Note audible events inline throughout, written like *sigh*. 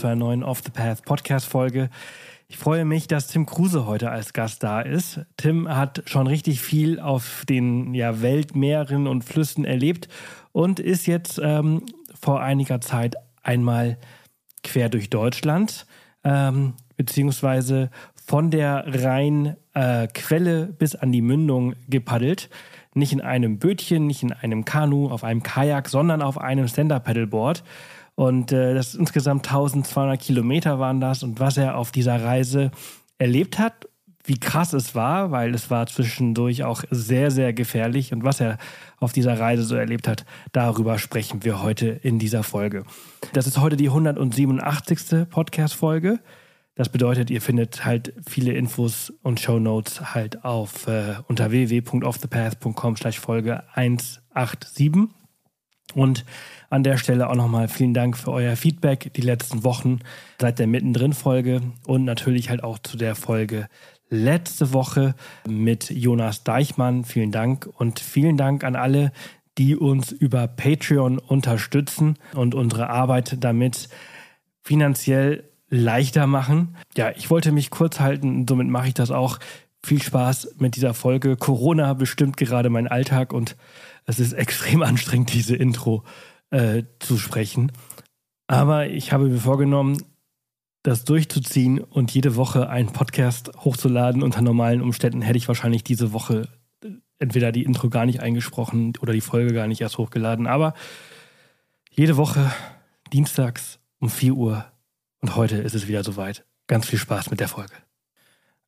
zu einer neuen Off the Path Podcast Folge. Ich freue mich, dass Tim Kruse heute als Gast da ist. Tim hat schon richtig viel auf den ja, Weltmeeren und Flüssen erlebt und ist jetzt ähm, vor einiger Zeit einmal quer durch Deutschland, ähm, beziehungsweise von der Rheinquelle äh, bis an die Mündung gepaddelt. Nicht in einem Bötchen, nicht in einem Kanu, auf einem Kajak, sondern auf einem Stand-Up-Paddleboard. Und äh, das insgesamt 1200 Kilometer waren das. Und was er auf dieser Reise erlebt hat, wie krass es war, weil es war zwischendurch auch sehr, sehr gefährlich. Und was er auf dieser Reise so erlebt hat, darüber sprechen wir heute in dieser Folge. Das ist heute die 187. Podcast-Folge. Das bedeutet, ihr findet halt viele Infos und Show Notes halt auf äh, unter www.offthepath.com Folge 187. Und an der Stelle auch nochmal vielen Dank für euer Feedback die letzten Wochen seit der Mittendrin-Folge und natürlich halt auch zu der Folge letzte Woche mit Jonas Deichmann. Vielen Dank und vielen Dank an alle, die uns über Patreon unterstützen und unsere Arbeit damit finanziell leichter machen. Ja, ich wollte mich kurz halten, somit mache ich das auch. Viel Spaß mit dieser Folge. Corona bestimmt gerade meinen Alltag und es ist extrem *laughs* anstrengend, diese Intro äh, zu sprechen. Aber ich habe mir vorgenommen, das durchzuziehen und jede Woche einen Podcast hochzuladen. Unter normalen Umständen hätte ich wahrscheinlich diese Woche äh, entweder die Intro gar nicht eingesprochen oder die Folge gar nicht erst hochgeladen. Aber jede Woche, dienstags um 4 Uhr und heute ist es wieder soweit. Ganz viel Spaß mit der Folge.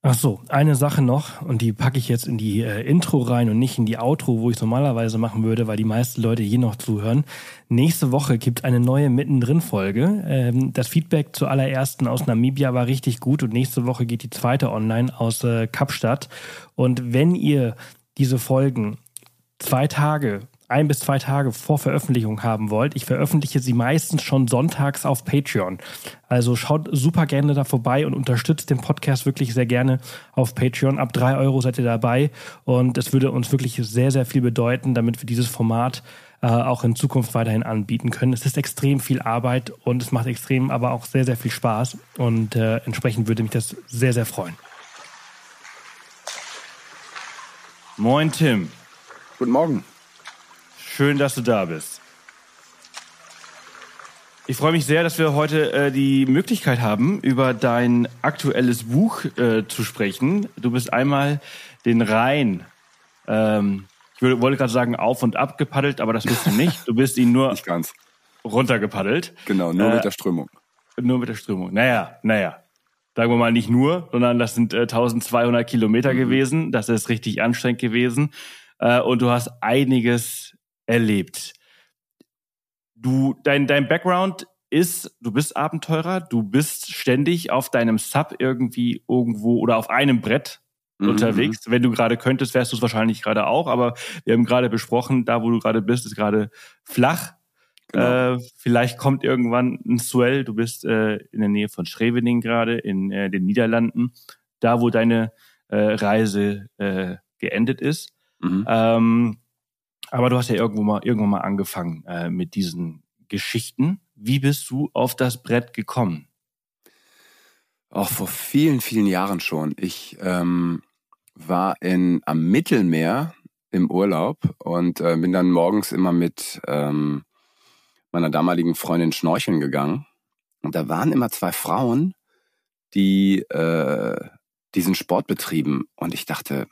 Ach so, eine Sache noch und die packe ich jetzt in die äh, Intro rein und nicht in die Outro, wo ich normalerweise machen würde, weil die meisten Leute hier noch zuhören. Nächste Woche gibt eine neue Mittendrin-Folge. Ähm, das Feedback zur allerersten aus Namibia war richtig gut und nächste Woche geht die zweite online aus äh, Kapstadt. Und wenn ihr diese Folgen zwei Tage ein bis zwei Tage vor Veröffentlichung haben wollt, ich veröffentliche sie meistens schon sonntags auf Patreon. Also schaut super gerne da vorbei und unterstützt den Podcast wirklich sehr gerne auf Patreon. Ab drei Euro seid ihr dabei und es würde uns wirklich sehr, sehr viel bedeuten, damit wir dieses Format äh, auch in Zukunft weiterhin anbieten können. Es ist extrem viel Arbeit und es macht extrem aber auch sehr, sehr viel Spaß und äh, entsprechend würde mich das sehr, sehr freuen. Moin Tim. Guten Morgen. Schön, dass du da bist. Ich freue mich sehr, dass wir heute äh, die Möglichkeit haben, über dein aktuelles Buch äh, zu sprechen. Du bist einmal den Rhein, ähm, ich wollte gerade sagen, auf und ab gepaddelt, aber das bist du nicht. Du bist ihn nur *laughs* nicht ganz. runtergepaddelt. Genau, nur äh, mit der Strömung. Nur mit der Strömung. Naja, naja. Sagen wir mal nicht nur, sondern das sind äh, 1200 Kilometer mhm. gewesen. Das ist richtig anstrengend gewesen. Äh, und du hast einiges erlebt. Du, dein, dein Background ist, du bist Abenteurer, du bist ständig auf deinem Sub irgendwie irgendwo oder auf einem Brett mhm. unterwegs. Wenn du gerade könntest, wärst du es wahrscheinlich gerade auch, aber wir haben gerade besprochen, da wo du gerade bist, ist gerade flach. Genau. Äh, vielleicht kommt irgendwann ein Swell. Du bist äh, in der Nähe von Schrevening gerade in äh, den Niederlanden, da wo deine äh, Reise äh, geendet ist. Mhm. Ähm, aber du hast ja irgendwo mal, irgendwann mal angefangen äh, mit diesen Geschichten. Wie bist du auf das Brett gekommen? Auch vor vielen, vielen Jahren schon. Ich ähm, war in, am Mittelmeer im Urlaub und äh, bin dann morgens immer mit ähm, meiner damaligen Freundin schnorcheln gegangen. Und da waren immer zwei Frauen, die äh, diesen Sport betrieben. Und ich dachte,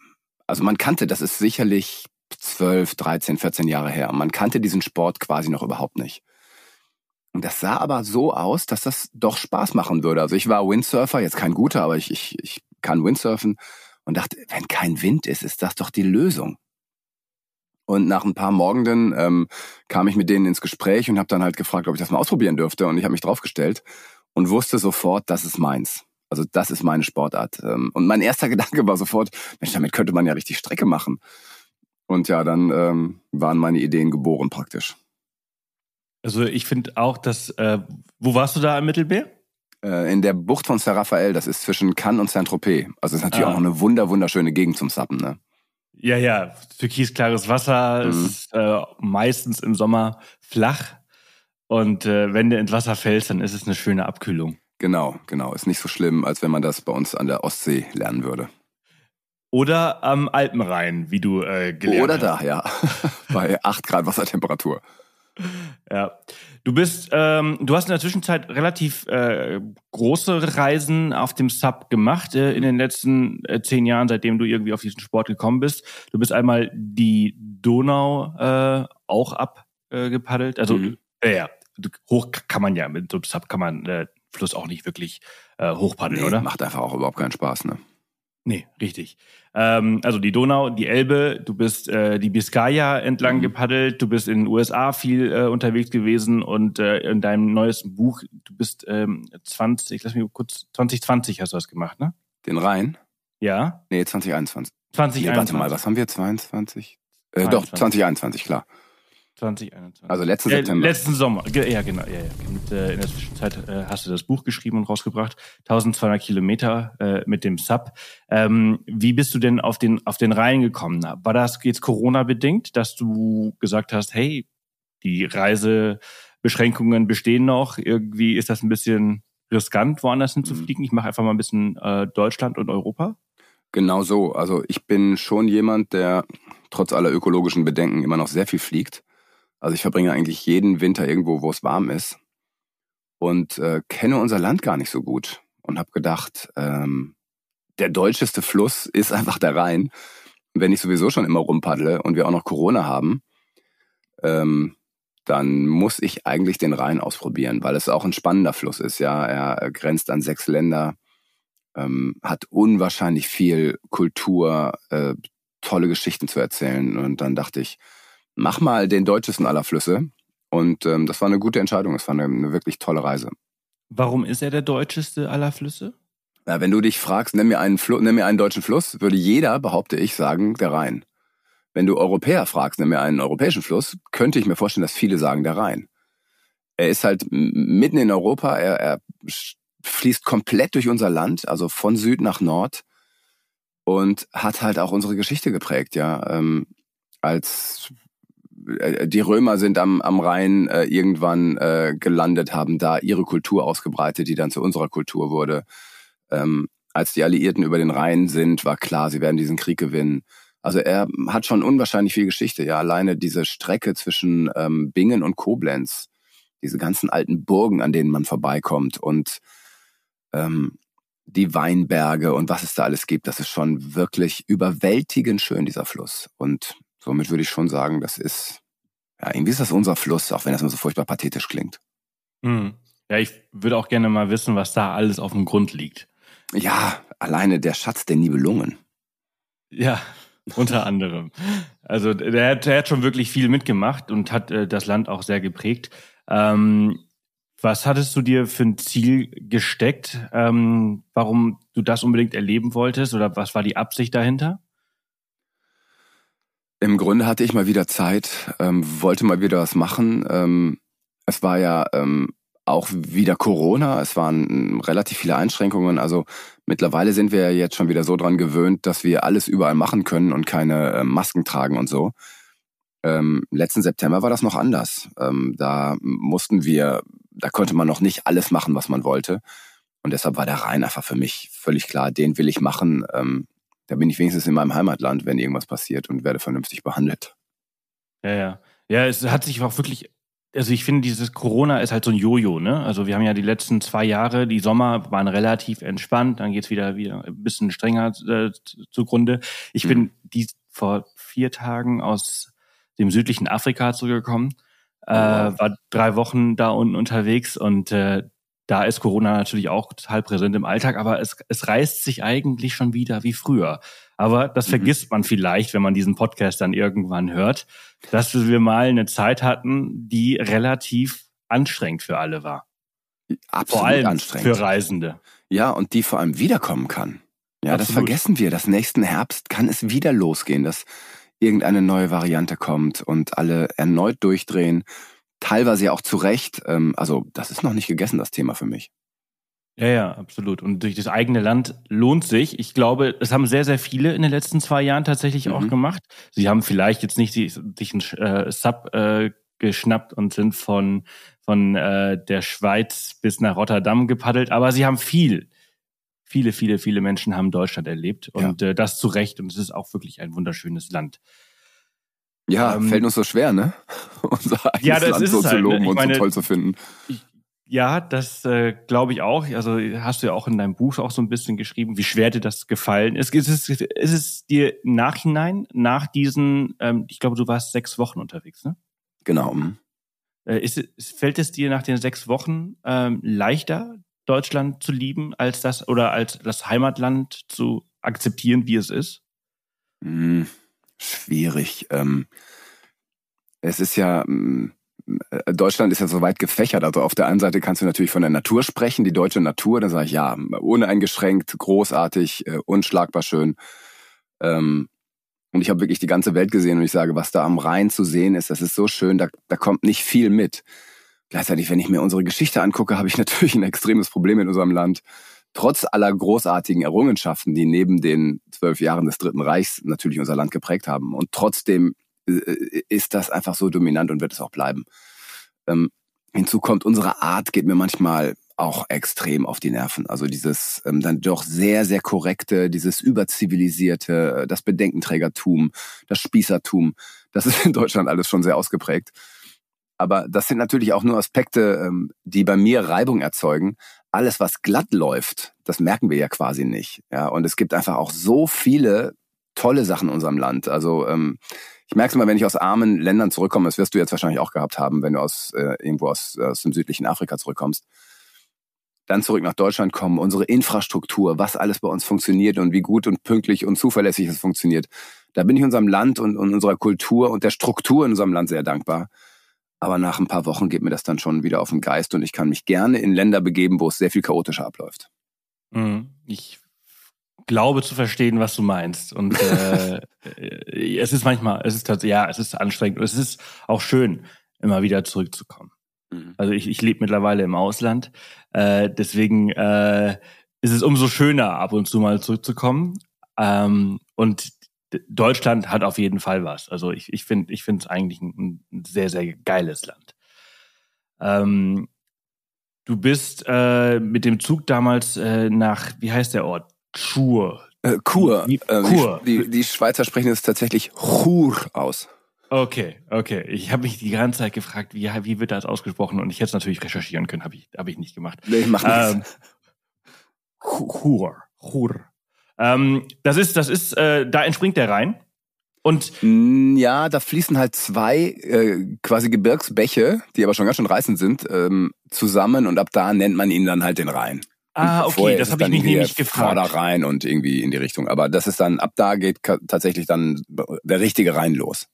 also man kannte, das ist sicherlich 12, 13, 14 Jahre her. Man kannte diesen Sport quasi noch überhaupt nicht. Und das sah aber so aus, dass das doch Spaß machen würde. Also ich war Windsurfer, jetzt kein guter, aber ich, ich, ich kann Windsurfen und dachte, wenn kein Wind ist, ist das doch die Lösung. Und nach ein paar Morgenden ähm, kam ich mit denen ins Gespräch und habe dann halt gefragt, ob ich das mal ausprobieren dürfte. Und ich habe mich draufgestellt. und wusste sofort, das ist meins. Also das ist meine Sportart. Ähm, und mein erster *laughs* Gedanke war sofort, Mensch, damit könnte man ja richtig Strecke machen. Und ja, dann ähm, waren meine Ideen geboren praktisch. Also ich finde auch, dass, äh, wo warst du da im Mittelmeer? Äh, in der Bucht von Saint Raphael, das ist zwischen Cannes und Saint-Tropez. Also ist natürlich ah. auch noch eine wunder, wunderschöne Gegend zum Sappen, ne? Ja, ja, türkisklares Wasser, mhm. ist äh, meistens im Sommer flach. Und äh, wenn du ins Wasser fällst, dann ist es eine schöne Abkühlung. Genau, genau. Ist nicht so schlimm, als wenn man das bei uns an der Ostsee lernen würde. Oder am Alpenrhein, wie du äh, gelernt Oder hast. Oder da, ja. *laughs* bei 8 Grad Wassertemperatur. Ja. Du bist, ähm, du hast in der Zwischenzeit relativ äh, große Reisen auf dem Sub gemacht äh, in den letzten äh, zehn Jahren, seitdem du irgendwie auf diesen Sport gekommen bist. Du bist einmal die Donau äh, auch abgepaddelt. Äh, also mhm. äh, ja, hoch kann man ja mit so einem Sub kann man äh, Fluss auch nicht wirklich äh, hochpaddeln, nee, oder? Macht einfach auch überhaupt keinen Spaß, ne? Nee, richtig. Ähm, also die Donau, die Elbe, du bist äh, die Biskaya entlang mhm. gepaddelt, du bist in den USA viel äh, unterwegs gewesen und äh, in deinem neuesten Buch, du bist ähm, 20, lass mich kurz, 2020 hast du das gemacht, ne? Den Rhein? Ja. Nee, 2021. 2021. Nee, warte mal, was haben wir? 22? Äh, doch, 2021, klar. 2021. Also letzten September. Letzten Sommer, ja genau. Ja, ja. Und, äh, in der Zwischenzeit äh, hast du das Buch geschrieben und rausgebracht. 1200 Kilometer äh, mit dem Sub. Ähm, wie bist du denn auf den, auf den Rhein gekommen? War das jetzt Corona-bedingt, dass du gesagt hast, hey, die Reisebeschränkungen bestehen noch, irgendwie ist das ein bisschen riskant, woanders hinzufliegen? Ich mache einfach mal ein bisschen äh, Deutschland und Europa. Genau so. Also ich bin schon jemand, der trotz aller ökologischen Bedenken immer noch sehr viel fliegt. Also ich verbringe eigentlich jeden Winter irgendwo, wo es warm ist und äh, kenne unser Land gar nicht so gut und habe gedacht, ähm, der deutscheste Fluss *laughs* ist einfach der Rhein. Wenn ich sowieso schon immer rumpaddle und wir auch noch Corona haben, ähm, dann muss ich eigentlich den Rhein ausprobieren, weil es auch ein spannender Fluss ist. Ja, er grenzt an sechs Länder, ähm, hat unwahrscheinlich viel Kultur, äh, tolle Geschichten zu erzählen. Und dann dachte ich, mach mal den deutschesten aller Flüsse. Und ähm, das war eine gute Entscheidung. Es war eine, eine, wirklich tolle Reise. Warum ist er der deutscheste aller Flüsse? Ja, wenn du dich fragst, nimm mir, einen Fl nimm mir einen deutschen Fluss, würde jeder, behaupte ich, sagen, der Rhein. Wenn du Europäer fragst, nimm mir einen europäischen Fluss, könnte ich mir vorstellen, dass viele sagen, der Rhein. Er ist halt mitten in Europa, er, er fließt komplett durch unser Land, also von Süd nach Nord und hat halt auch unsere Geschichte geprägt, ja. Ähm, als die Römer sind am, am Rhein äh, irgendwann äh, gelandet, haben da ihre Kultur ausgebreitet, die dann zu unserer Kultur wurde. Ähm, als die Alliierten über den Rhein sind, war klar, sie werden diesen Krieg gewinnen. Also er hat schon unwahrscheinlich viel Geschichte. Ja, alleine diese Strecke zwischen ähm, Bingen und Koblenz, diese ganzen alten Burgen, an denen man vorbeikommt und ähm, die Weinberge und was es da alles gibt, das ist schon wirklich überwältigend schön, dieser Fluss. Und somit würde ich schon sagen, das ist, ja, irgendwie ist das unser Fluss, auch wenn das immer so furchtbar pathetisch klingt. Mhm. Ja, ich würde auch gerne mal wissen, was da alles auf dem Grund liegt. Ja, alleine der Schatz der Nibelungen. Ja, *laughs* unter anderem. Also der hat, der hat schon wirklich viel mitgemacht und hat äh, das Land auch sehr geprägt. Ähm, was hattest du dir für ein Ziel gesteckt, ähm, warum du das unbedingt erleben wolltest oder was war die Absicht dahinter? Im Grunde hatte ich mal wieder Zeit, ähm, wollte mal wieder was machen. Ähm, es war ja ähm, auch wieder Corona, es waren ähm, relativ viele Einschränkungen. Also mittlerweile sind wir ja jetzt schon wieder so dran gewöhnt, dass wir alles überall machen können und keine äh, Masken tragen und so. Ähm, letzten September war das noch anders. Ähm, da mussten wir, da konnte man noch nicht alles machen, was man wollte. Und deshalb war der Rhein einfach für mich völlig klar, den will ich machen. Da bin ich wenigstens in meinem Heimatland, wenn irgendwas passiert und werde vernünftig behandelt. Ja, ja. Ja, es hat sich auch wirklich, also ich finde, dieses Corona ist halt so ein Jojo, ne? Also wir haben ja die letzten zwei Jahre, die Sommer waren relativ entspannt, dann geht's wieder wieder ein bisschen strenger äh, zugrunde. Ich mhm. bin die vor vier Tagen aus dem südlichen Afrika zurückgekommen, äh, war drei Wochen da unten unterwegs und äh, da ist Corona natürlich auch total präsent im Alltag, aber es, es reißt sich eigentlich schon wieder wie früher. Aber das mhm. vergisst man vielleicht, wenn man diesen Podcast dann irgendwann hört, dass wir mal eine Zeit hatten, die relativ anstrengend für alle war. absolut vor allem anstrengend. für Reisende. Ja, und die vor allem wiederkommen kann. Ja, das Absolut. vergessen wir. Das nächsten Herbst kann es wieder losgehen, dass irgendeine neue Variante kommt und alle erneut durchdrehen. Teilweise ja auch zu Recht. Ähm, also, das ist noch nicht gegessen, das Thema für mich. Ja, ja, absolut. Und durch das eigene Land lohnt sich. Ich glaube, es haben sehr, sehr viele in den letzten zwei Jahren tatsächlich auch Mhm. gemacht. Sie haben vielleicht jetzt nicht sich einen äh, Sub äh, geschnappt und sind von, von äh, der Schweiz bis nach Rotterdam gepaddelt, aber sie haben viel. Viele, viele, viele Menschen haben Deutschland erlebt und äh, das zu Recht. Und es ist auch wirklich ein wunderschönes Land. Ja, Ähm, fällt uns so schwer, ne? *laughs* Unser eigenes Ja, das Land ist so zu halt, ne? loben und meine- so toll zu finden. Ja, das äh, glaube ich auch. Also hast du ja auch in deinem Buch auch so ein bisschen geschrieben, wie schwer dir das gefallen ist. Ist es, ist es dir im Nachhinein, nach diesen, ähm, ich glaube, du warst sechs Wochen unterwegs, ne? Genau. Äh, ist, fällt es dir nach den sechs Wochen ähm, leichter, Deutschland zu lieben, als das oder als das Heimatland zu akzeptieren, wie es ist? Schwierig. Ähm, es ist ja, mm, äh, Deutschland ist ja so weit gefächert. Also auf der einen Seite kannst du natürlich von der Natur sprechen, die deutsche Natur. Da sage ich ja, uneingeschränkt, großartig, äh, unschlagbar schön. Ähm, und ich habe wirklich die ganze Welt gesehen und ich sage, was da am Rhein zu sehen ist, das ist so schön, da, da kommt nicht viel mit. Gleichzeitig, wenn ich mir unsere Geschichte angucke, habe ich *laughs* natürlich ein extremes Problem in unserem Land. Trotz aller großartigen Errungenschaften, die neben den zwölf Jahren des Dritten Reichs natürlich unser Land geprägt haben. Und trotzdem äh, ist das einfach so dominant und wird es auch bleiben. Ähm, hinzu kommt, unsere Art geht mir manchmal auch extrem auf die Nerven. Also dieses ähm, dann doch sehr, sehr korrekte, dieses überzivilisierte, äh, das Bedenkenträgertum, das Spießertum, das ist in Deutschland alles schon sehr ausgeprägt. Aber das sind natürlich auch nur Aspekte, ähm, die bei mir Reibung erzeugen. Alles, was glatt läuft, das merken wir ja quasi nicht. Ja, und es gibt einfach auch so viele tolle Sachen in unserem Land. Also ähm, ich merke es mal, wenn ich aus armen Ländern zurückkomme, das wirst du jetzt wahrscheinlich auch gehabt haben, wenn du aus äh, irgendwo aus, aus dem südlichen Afrika zurückkommst. Dann zurück nach Deutschland kommen, unsere Infrastruktur, was alles bei uns funktioniert und wie gut und pünktlich und zuverlässig es funktioniert. Da bin ich unserem Land und, und unserer Kultur und der Struktur in unserem Land sehr dankbar. Aber nach ein paar Wochen geht mir das dann schon wieder auf den Geist und ich kann mich gerne in Länder begeben, wo es sehr viel chaotischer abläuft. Mhm. Ich glaube zu verstehen, was du meinst. Und äh, *laughs* es ist manchmal, es ist tatsächlich, ja, es ist anstrengend und es ist auch schön, immer wieder zurückzukommen. Mhm. Also ich, ich lebe mittlerweile im Ausland, äh, deswegen äh, ist es umso schöner, ab und zu mal zurückzukommen. Ähm, und Deutschland hat auf jeden Fall was. Also ich, ich finde ich finde es eigentlich ein, ein sehr, sehr geiles Land. Ähm, du bist äh, mit dem Zug damals äh, nach, wie heißt der Ort? Chur. Äh, Kur. Wie- Äh, Kur. Die, die, die Schweizer sprechen es tatsächlich Chur aus. Okay, okay. Ich habe mich die ganze Zeit gefragt, wie, wie wird das ausgesprochen? Und ich hätte es natürlich recherchieren können, habe ich, hab ich nicht gemacht. Nee, mach Ähm, nichts. Chur. Chur. Ähm, das ist, das ist, äh, da entspringt der Rhein. Und Mm, Ja, da fließen halt zwei äh, quasi Gebirgsbäche, die aber schon ganz schön reißend sind, ähm, zusammen und ab da nennt man ihn dann halt den Rhein. ah, okay, das habe ich mich nämlich gefragt. Vorderrhein und irgendwie in die Richtung. Aber das ist dann, ab da geht tatsächlich dann der richtige Rhein los.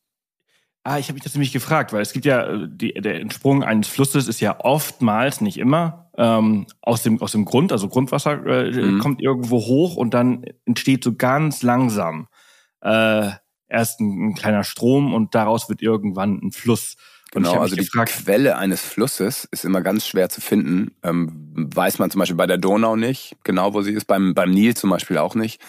Ah, ich habe mich das nämlich gefragt, weil es gibt ja äh, die, der Entsprung eines Flusses ist ja oftmals, nicht immer, ähm, aus dem aus dem Grund, also Grundwasser äh, Mhm. kommt irgendwo hoch und dann entsteht so ganz langsam äh, erst ein, ein kleiner Strom und daraus wird irgendwann ein Fluss. Und Genau, also die Quelle eines Flusses ist immer ganz schwer zu finden. Ähm, weiß man zum Beispiel bei der Donau nicht, genau wo sie ist, beim, beim Nil zum Beispiel auch nicht.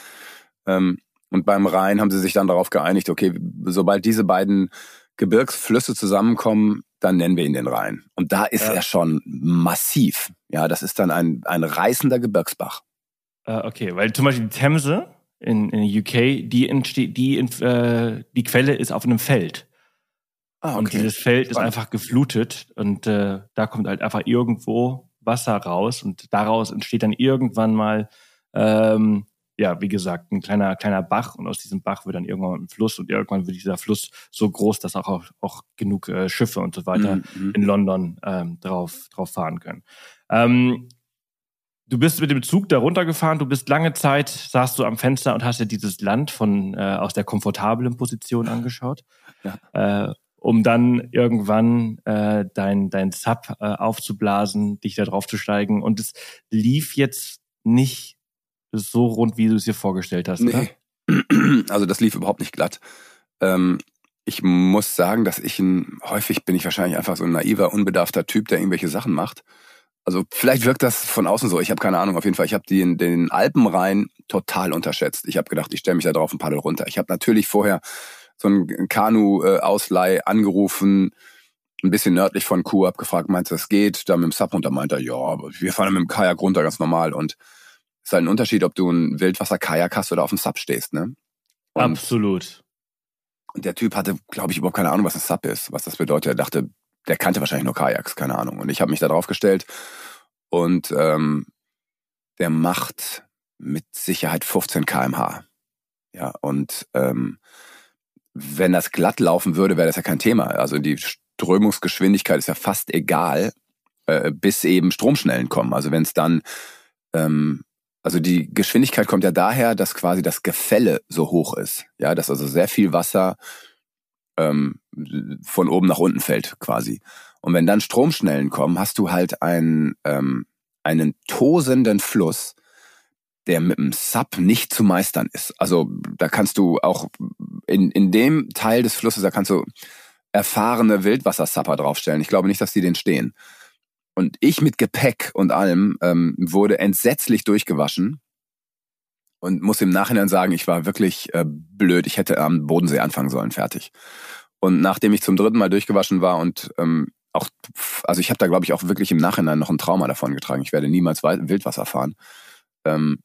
Ähm, und beim Rhein haben sie sich dann darauf geeinigt, okay, sobald diese beiden Gebirgsflüsse zusammenkommen, dann nennen wir ihn den Rhein. Und da ist Ja. er schon massiv. Ja, das ist dann ein, ein reißender Gebirgsbach. äh, okay, weil zum Beispiel die Themse in, in UK, die entsteht, die äh, die Quelle ist auf einem Feld. Ah, Und dieses Feld ist Spannend. einfach geflutet und äh, da kommt halt einfach irgendwo Wasser raus und daraus entsteht dann irgendwann mal, ähm, ja, wie gesagt, ein kleiner, kleiner Bach und aus diesem Bach wird dann irgendwann ein Fluss und irgendwann wird dieser Fluss so groß, dass auch, auch genug äh, Schiffe und so weiter Mhm. in London ähm, drauf, drauf fahren können. Ähm, du bist mit dem Zug da runtergefahren, du bist lange Zeit, saßt du am Fenster und hast dir dieses Land von äh, aus der komfortablen Position *laughs* angeschaut. Ja. Äh, um dann irgendwann äh, dein, dein Sub äh, aufzublasen, dich da drauf zu steigen. Und es lief jetzt nicht so rund, wie du es dir vorgestellt hast, nee. oder? *clears throat* Also das lief überhaupt nicht glatt. Ähm, ich muss sagen, dass ich ein, häufig bin ich wahrscheinlich einfach so ein naiver, unbedarfter Typ, der irgendwelche Sachen macht. Also vielleicht wirkt das von außen so. Ich habe keine Ahnung. Auf jeden Fall, ich habe den, den Alpenrhein total unterschätzt. Ich habe gedacht, ich stelle mich da drauf und paddel runter. Ich habe natürlich vorher so ein Kanu-Ausleih angerufen, ein bisschen nördlich von Kuh abgefragt, meinst du, das geht? Da mit dem Sub runter meint er, ja, wir fahren mit dem Kajak runter, ganz normal. Und ist halt ein Unterschied, ob du ein Wildwasser-Kajak hast oder auf dem Sub stehst, ne? Und Absolut. Und der Typ hatte, glaube ich, überhaupt keine Ahnung, was ein Sub ist, was das bedeutet. Er dachte, der kannte wahrscheinlich nur Kajaks, keine Ahnung. Und ich habe mich da drauf gestellt und ähm, der macht mit Sicherheit 15 kmh. Ja, und ähm, wenn das glatt laufen würde, wäre das ja kein Thema. Also die Strömungsgeschwindigkeit ist ja fast egal, äh, bis eben Stromschnellen kommen. Also wenn es dann ähm, also die Geschwindigkeit kommt ja daher, dass quasi das Gefälle so hoch ist. Ja, dass also sehr viel Wasser ähm, von oben nach unten fällt quasi. Und wenn dann Stromschnellen kommen, hast du halt einen, ähm, einen tosenden Fluss, der mit dem Sub nicht zu meistern ist. Also da kannst du auch in, in dem Teil des Flusses, da kannst du erfahrene Wildwassersupper draufstellen. Ich glaube nicht, dass die den stehen. Und ich mit Gepäck und allem ähm, wurde entsetzlich durchgewaschen und muss im Nachhinein sagen, ich war wirklich äh, blöd. Ich hätte am Bodensee anfangen sollen, fertig. Und nachdem ich zum dritten Mal durchgewaschen war und ähm, auch, also ich habe da glaube ich auch wirklich im Nachhinein noch ein Trauma davon getragen. Ich werde niemals Wildwasser fahren. Ähm,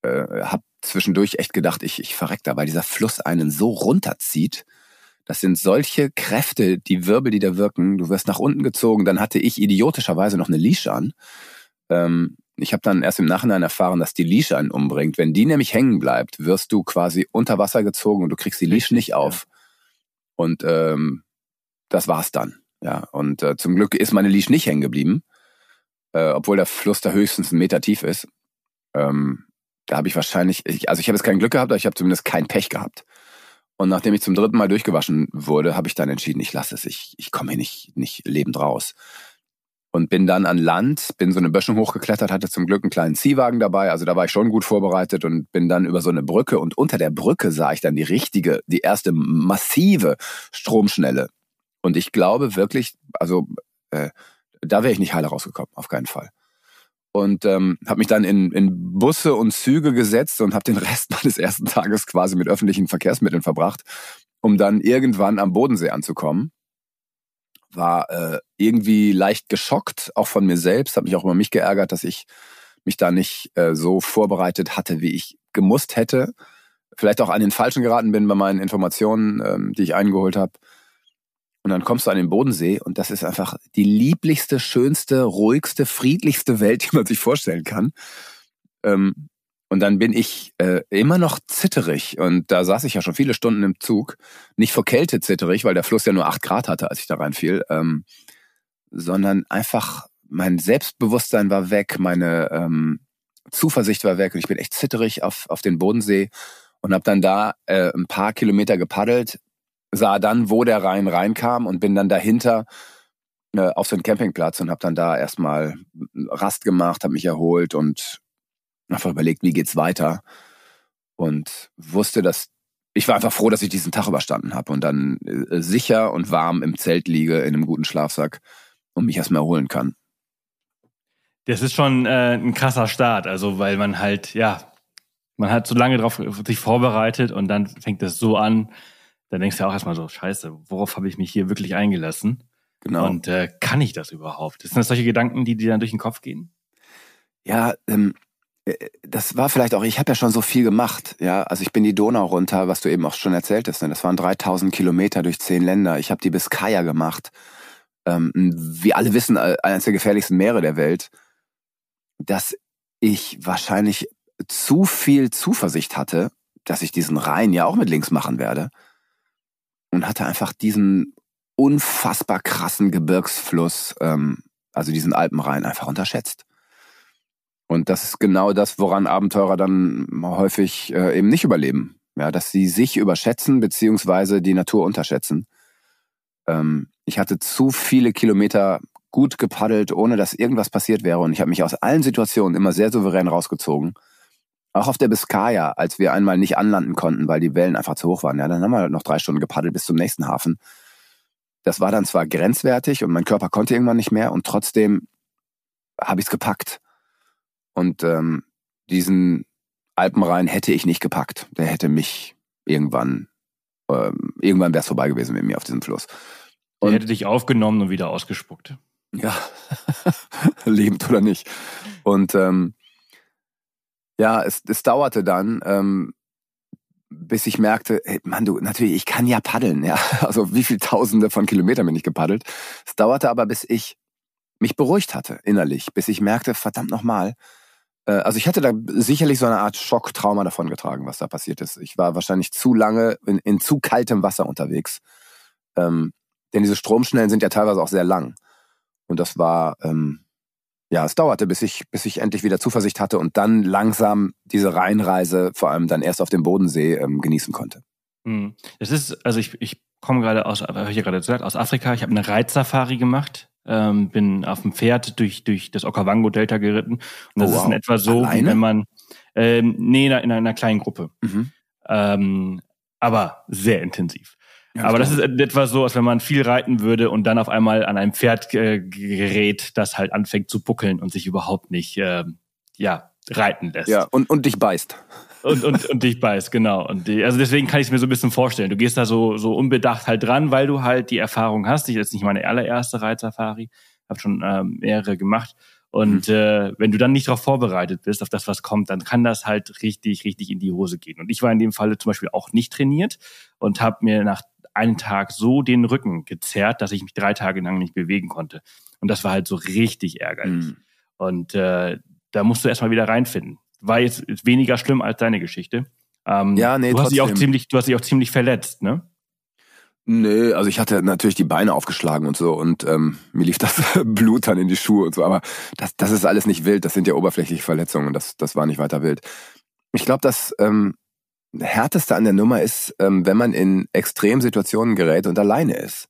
äh, habe zwischendurch echt gedacht, ich, ich verreck da, weil dieser Fluss einen so runterzieht das sind solche Kräfte, die Wirbel, die da wirken. Du wirst nach unten gezogen. Dann hatte ich idiotischerweise noch eine Leash an. Ähm, ich habe dann erst im Nachhinein erfahren, dass die Leash einen umbringt. Wenn die nämlich hängen bleibt, wirst du quasi unter Wasser gezogen und du kriegst die Leash nicht auf. Und ähm, das war's dann. Ja, und äh, zum Glück ist meine Leash nicht hängen geblieben, äh, obwohl der Fluss da höchstens einen Meter tief ist. Ähm, da habe ich wahrscheinlich, ich, also ich habe jetzt kein Glück gehabt, aber ich habe zumindest kein Pech gehabt. Und nachdem ich zum dritten Mal durchgewaschen wurde, habe ich dann entschieden, ich lasse es. Ich, ich komme hier nicht, nicht lebend raus. Und bin dann an Land, bin so eine Böschung hochgeklettert, hatte zum Glück einen kleinen Ziehwagen dabei. Also da war ich schon gut vorbereitet und bin dann über so eine Brücke. Und unter der Brücke sah ich dann die richtige, die erste massive Stromschnelle. Und ich glaube wirklich, also äh, da wäre ich nicht heile rausgekommen, auf keinen Fall und ähm, habe mich dann in, in Busse und Züge gesetzt und habe den Rest *laughs* meines ersten Tages quasi mit öffentlichen Verkehrsmitteln verbracht, um dann irgendwann am Bodensee anzukommen. War äh, irgendwie leicht geschockt, auch von mir selbst, habe mich auch über mich geärgert, dass ich mich da nicht äh, so vorbereitet hatte, wie ich gemusst hätte. Vielleicht auch an den Falschen geraten bin bei meinen Informationen, ähm, die ich eingeholt habe. Und dann kommst du an den Bodensee und das ist einfach die lieblichste, schönste, ruhigste, friedlichste Welt, die man sich vorstellen kann. Ähm, und dann bin ich äh, immer noch zitterig. Und da saß ich ja schon viele Stunden im Zug. Nicht vor Kälte zitterig, weil der Fluss ja nur acht Grad hatte, als ich da reinfiel. Ähm, sondern einfach mein Selbstbewusstsein war weg, meine ähm, Zuversicht war weg. Und ich bin echt zitterig auf, auf den Bodensee und habe dann da äh, ein paar Kilometer gepaddelt, sah dann, wo der Rhein reinkam und bin dann dahinter äh, auf so einen Campingplatz und habe dann da erstmal Rast gemacht, habe mich erholt und einfach überlegt, wie geht's weiter und wusste, dass ich war einfach froh, dass ich diesen Tag überstanden habe und dann äh, sicher und warm im Zelt liege in einem guten Schlafsack und mich erstmal erholen kann. Das ist schon äh, ein krasser Start, also weil man halt ja man hat so lange darauf sich vorbereitet und dann fängt es so an, dann denkst du ja auch erstmal so, scheiße, worauf habe ich mich hier wirklich eingelassen? Genau. Und äh, kann ich das überhaupt? Sind das solche Gedanken, die dir dann durch den Kopf gehen? Ja, ähm, äh, das war vielleicht auch, ich habe ja schon so viel gemacht, ja, also ich bin die Donau runter, was du eben auch schon erzählt hast, ne? das waren 3000 Kilometer durch zehn Länder, ich habe die Biskaya gemacht, ähm, wir alle wissen, äh, eines der gefährlichsten Meere der Welt, dass ich wahrscheinlich zu viel Zuversicht hatte, dass ich diesen Rhein ja auch mit links machen werde und hatte einfach diesen unfassbar krassen Gebirgsfluss, ähm, also diesen Alpenrhein, einfach unterschätzt. Und das ist genau das, woran Abenteurer dann häufig äh, eben nicht überleben. Ja, dass sie sich überschätzen, beziehungsweise die Natur unterschätzen. ähm, ich hatte zu viele Kilometer gut gepaddelt, ohne dass irgendwas passiert wäre. Und ich habe mich aus allen Situationen immer sehr souverän rausgezogen. Auch auf der Biscaya, als wir einmal nicht anlanden konnten, weil die Wellen einfach zu hoch waren. Ja, dann haben wir noch drei Stunden gepaddelt bis zum nächsten Hafen. Das war dann zwar grenzwertig und mein Körper konnte irgendwann nicht mehr und trotzdem habe ich es gepackt. Und ähm, diesen Alpenrhein hätte ich nicht gepackt. Der hätte mich irgendwann, ähm, irgendwann wäre es vorbei gewesen mit mir auf diesem Fluss. Und Der hätte dich aufgenommen und wieder ausgespuckt. Ja, *laughs* lebend oder nicht. Und ähm, ja, es, es dauerte dann, ähm, bis ich merkte, hey, Mann, du, natürlich, ich kann ja paddeln, ja. *laughs* Also wie viele Tausende von Kilometern bin ich gepaddelt. Es dauerte aber, bis ich mich beruhigt hatte, innerlich, bis ich merkte, verdammt nochmal, äh, also ich hatte da sicherlich so eine Art Schocktrauma davon getragen, was da passiert ist. Ich war wahrscheinlich zu lange in, in zu kaltem Wasser unterwegs. Ähm, denn diese Stromschnellen sind ja teilweise auch sehr lang. Und das war, ähm, ja, es dauerte, bis ich, bis ich endlich wieder Zuversicht hatte und dann langsam diese Rheinreise, vor allem dann erst auf dem Bodensee, ähm, genießen konnte. Hm. Das ist, also ich, ich komme gerade aus, habe ich ja gerade gesagt, aus Afrika. Ich habe eine Reitsafari gemacht ähm, bin auf dem Pferd durch, durch das Okavango-Delta geritten. Und das oh, wow. ist in etwa so, Alleine? wenn man, ähm, nee, in einer, in einer kleinen Gruppe. Mhm. Ähm, aber sehr intensiv. Ja, aber das ist etwa so, als wenn man viel reiten würde und dann auf einmal an einem Pferd äh, gerät, das halt anfängt zu buckeln und sich überhaupt nicht, äh, ja, reiten lässt. Ja, und, und dich beißt. Und, und, und dich beißt, genau. Und die, also deswegen kann ich es mir so ein bisschen vorstellen. Du gehst da so, so unbedacht halt dran, weil du halt die Erfahrung hast. Ich jetzt nicht meine allererste Reitsafari, habe schon ähm, mehrere gemacht. Und mhm. äh, wenn du dann nicht darauf vorbereitet bist, auf das, was kommt, dann kann das halt richtig, richtig in die Hose gehen. Und ich war in dem Falle zum Beispiel auch nicht trainiert und habe mir nach einem Tag so den Rücken gezerrt, dass ich mich drei Tage lang nicht bewegen konnte. Und das war halt so richtig ärgerlich. Mhm. Und äh, da musst du erstmal wieder reinfinden. War jetzt weniger schlimm als deine Geschichte. Ähm, ja, nee, du hast dich auch ziemlich, du hast dich auch ziemlich verletzt, ne? Nö, also ich hatte natürlich die Beine aufgeschlagen und so und ähm, mir lief das *laughs* Blut dann in die Schuhe und so, aber das, das ist alles nicht wild, das sind ja oberflächliche Verletzungen, das, das war nicht weiter wild. Ich glaube, das ähm, Härteste an der Nummer ist, ähm, wenn man in Extremsituationen gerät und alleine ist.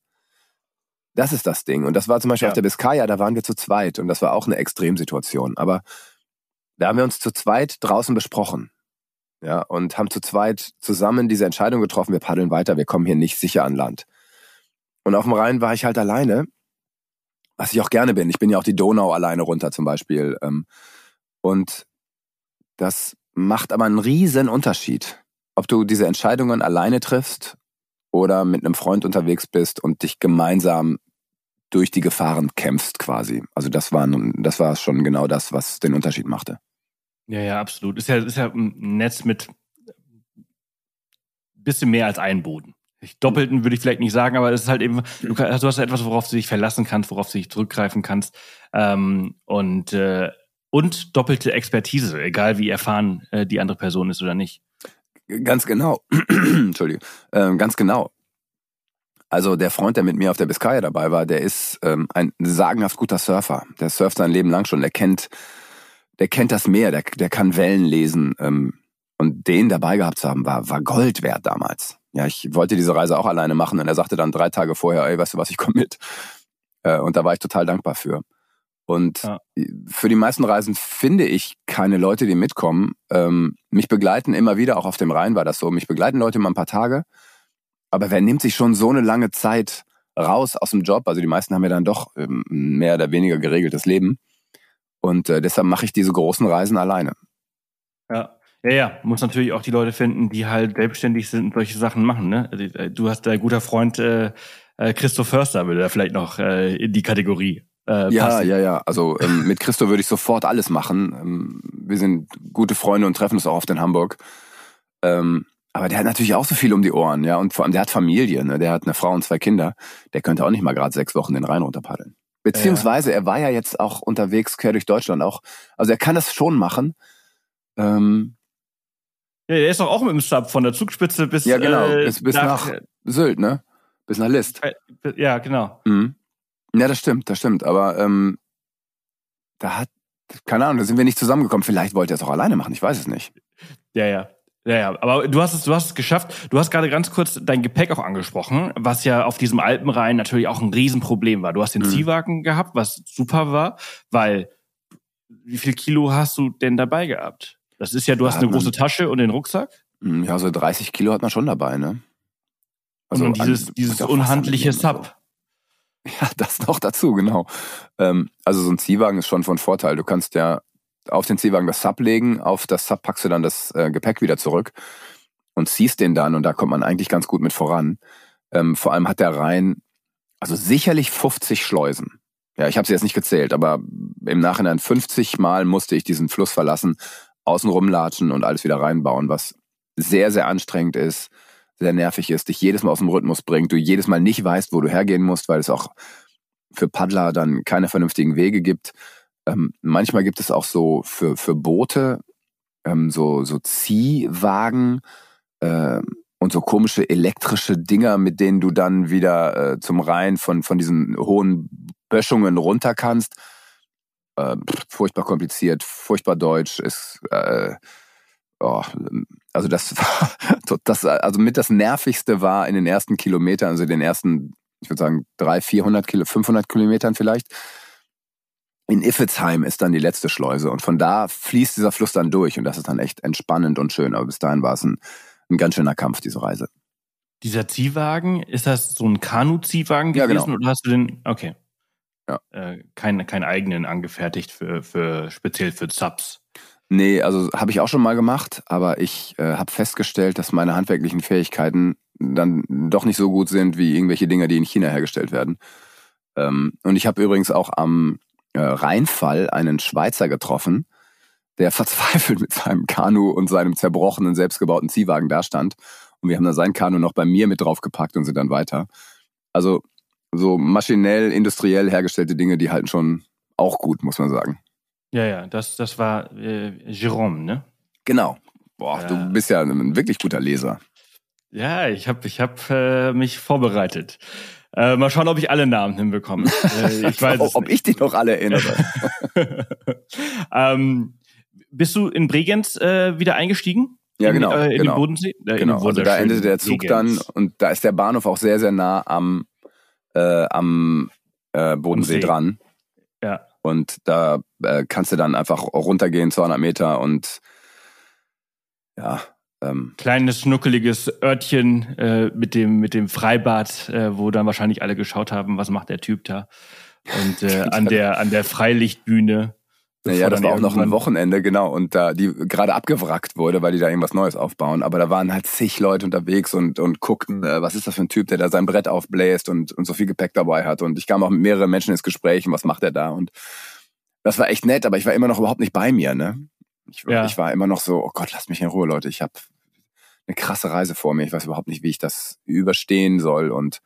Das ist das Ding. Und das war zum Beispiel ja. auf der Biscaya, da waren wir zu zweit und das war auch eine Extremsituation. Aber da haben wir uns zu zweit draußen besprochen. Ja, und haben zu zweit zusammen diese Entscheidung getroffen, wir paddeln weiter, wir kommen hier nicht sicher an Land. Und auf dem Rhein war ich halt alleine, was ich auch gerne bin. Ich bin ja auch die Donau alleine runter zum Beispiel. Ähm, und das macht aber einen riesen Unterschied, ob du diese Entscheidungen alleine triffst oder mit einem Freund unterwegs bist und dich gemeinsam durch die Gefahren kämpfst quasi. Also das war, das war schon genau das, was den Unterschied machte. Ja, ja, absolut. Ist ja, ist ja ein Netz mit bisschen mehr als einen Boden. Doppelten würde ich vielleicht nicht sagen, aber es ist halt eben, du, du hast etwas, worauf du dich verlassen kannst, worauf du dich zurückgreifen kannst. Ähm, und, äh, und doppelte Expertise, egal wie erfahren äh, die andere Person ist oder nicht. Ganz genau. *clears throat* Entschuldigung. Ähm, ganz genau. Also der Freund, der mit mir auf der Biscaya dabei war, der ist ähm, ein sagenhaft guter Surfer. Der surft sein Leben lang schon. Der kennt, der kennt das Meer, der, der kann Wellen lesen. Ähm, und den dabei gehabt zu haben, war, war Gold wert damals. Ja, ich wollte diese Reise auch alleine machen und er sagte dann drei Tage vorher, ey, weißt du was, ich komme mit. Äh, und da war ich total dankbar für. Und ja. für die meisten Reisen finde ich keine Leute, die mitkommen. Ähm, mich begleiten immer wieder, auch auf dem Rhein war das so, mich begleiten Leute immer ein paar Tage aber wer nimmt sich schon so eine lange Zeit raus aus dem Job? Also die meisten haben ja dann doch ähm, mehr oder weniger geregeltes Leben. Und äh, deshalb mache ich diese großen Reisen alleine. Ja. Ja, ja, muss natürlich auch die Leute finden, die halt selbstständig sind und solche Sachen machen. Ne? Also, äh, du hast dein guter Freund äh, äh, Christoph Förster, würde da vielleicht noch äh, in die Kategorie äh, ja, ja, ja. Also ähm, mit Christo würde ich sofort alles machen. Ähm, wir sind gute Freunde und treffen uns auch oft in Hamburg. Ähm, aber der hat natürlich auch so viel um die Ohren, ja. Und vor allem, der hat Familie, ne? Der hat eine Frau und zwei Kinder. Der könnte auch nicht mal gerade sechs Wochen den Rhein runterpaddeln. Beziehungsweise, ja. er war ja jetzt auch unterwegs quer durch Deutschland auch. Also er kann das schon machen. Ähm, ja, er ist doch auch mit dem Sub von der Zugspitze bis Ja, genau, äh, bis, bis nach, nach Sylt, ne? Bis nach List. Ja, genau. Mhm. Ja, das stimmt, das stimmt. Aber ähm, da hat, keine Ahnung, da sind wir nicht zusammengekommen. Vielleicht wollte er es auch alleine machen, ich weiß es nicht. Ja, ja. Ja, ja, aber du hast es, du hast es geschafft. Du hast gerade ganz kurz dein Gepäck auch angesprochen, was ja auf diesem Alpenrhein natürlich auch ein Riesenproblem war. Du hast den mhm. Ziehwagen gehabt, was super war, weil wie viel Kilo hast du denn dabei gehabt? Das ist ja, du hast eine große Tasche und den Rucksack. Hm, ja, so 30 Kilo hat man schon dabei, ne? Also und dieses, dieses unhandliche Sub. *laughs* Ja, das noch dazu, genau. Ähm, also so ein Ziehwagen ist schon von Vorteil. Du kannst ja auf den Ziehwagen das Sub legen, auf das Sub packst du dann das äh, Gepäck wieder zurück und ziehst den dann und da kommt man eigentlich ganz gut mit voran. Ähm, vor allem hat der Rhein, also sicherlich 50 Schleusen. Ja, ich habe sie jetzt nicht gezählt, aber im Nachhinein 50 Mal musste ich diesen Fluss verlassen, außen rumlatschen und alles wieder reinbauen, was sehr, sehr anstrengend ist, sehr nervig ist, dich jedes Mal aus dem Rhythmus bringt, du jedes Mal nicht weißt, wo du hergehen musst, weil es auch für Paddler dann keine vernünftigen Wege gibt. Ähm, manchmal gibt es auch so für, für Boote ähm, so, so Ziehwagen äh, und so komische elektrische Dinger, mit denen du dann wieder äh, zum Rhein von, von diesen hohen Böschungen runter kannst. Äh, furchtbar kompliziert, furchtbar deutsch, ist äh, oh, also das *laughs* war das also mit das nervigste war in den ersten Kilometern, also den ersten, ich würde sagen, drei, 400 Kilo, 500 Kilometern vielleicht. In Iffelsheim ist dann die letzte Schleuse und von da fließt dieser Fluss dann durch und das ist dann echt entspannend und schön. Aber bis dahin war es ein, ein ganz schöner Kampf, diese Reise. Dieser Ziehwagen, ist das so ein Kanu-Ziehwagen gewesen ja, genau. oder hast du den, okay. Ja. Äh, keinen kein eigenen angefertigt für, für speziell für Subs. Nee, also habe ich auch schon mal gemacht, aber ich äh, habe festgestellt, dass meine handwerklichen Fähigkeiten dann doch nicht so gut sind wie irgendwelche Dinge, die in China hergestellt werden. Ähm, und ich habe übrigens auch am äh, Rheinfall einen Schweizer getroffen, der *laughs* verzweifelt mit seinem Kanu und seinem zerbrochenen, selbstgebauten Ziehwagen dastand. Und wir haben dann sein Kanu noch bei mir mit draufgepackt und sind dann weiter. Also so maschinell, industriell hergestellte Dinge, die halten schon auch gut, muss man sagen. Ja, ja, das, das war äh, Jérôme, ne? Genau. Boah, ja. du bist ja ein wirklich guter Leser. Ja, ich habe ich hab, äh, mich vorbereitet. Äh, mal schauen, ob ich alle Namen hinbekomme. *laughs* Äh, ich weiß ob ich dich noch alle erinnere. *laughs* *laughs* ähm, bist du in Bregenz äh, wieder eingestiegen? Ja, genau. In, äh, in genau. den Bodensee? Genau, also da endete der Zug Bregenz. dann und da ist der Bahnhof auch sehr, sehr nah am, äh, am äh, Bodensee dran. Ja. Und da äh, kannst du dann einfach runtergehen, 200 Meter und ja. Ähm, Kleines, schnuckeliges Örtchen äh, mit, dem, mit dem Freibad, äh, wo dann wahrscheinlich alle geschaut haben, was macht der Typ da. Und äh, *laughs* an, der, an der Freilichtbühne naja, das war auch noch ein Wochenende, genau, und da die gerade abgewrackt wurde, weil die da irgendwas Neues aufbauen. Aber da waren halt zig Leute unterwegs und, und guckten, äh, was ist das für ein Typ, der da sein Brett aufbläst und, und so viel Gepäck dabei hat. Und ich kam auch mit mehreren Menschen ins Gespräch und was macht er da? Und das war echt nett, aber ich war immer noch überhaupt nicht bei mir, ne? Ich, ja. ich war immer noch so, oh Gott, lasst mich in Ruhe, Leute. Ich habe eine krasse Reise vor mir. Ich weiß überhaupt nicht, wie ich das überstehen soll und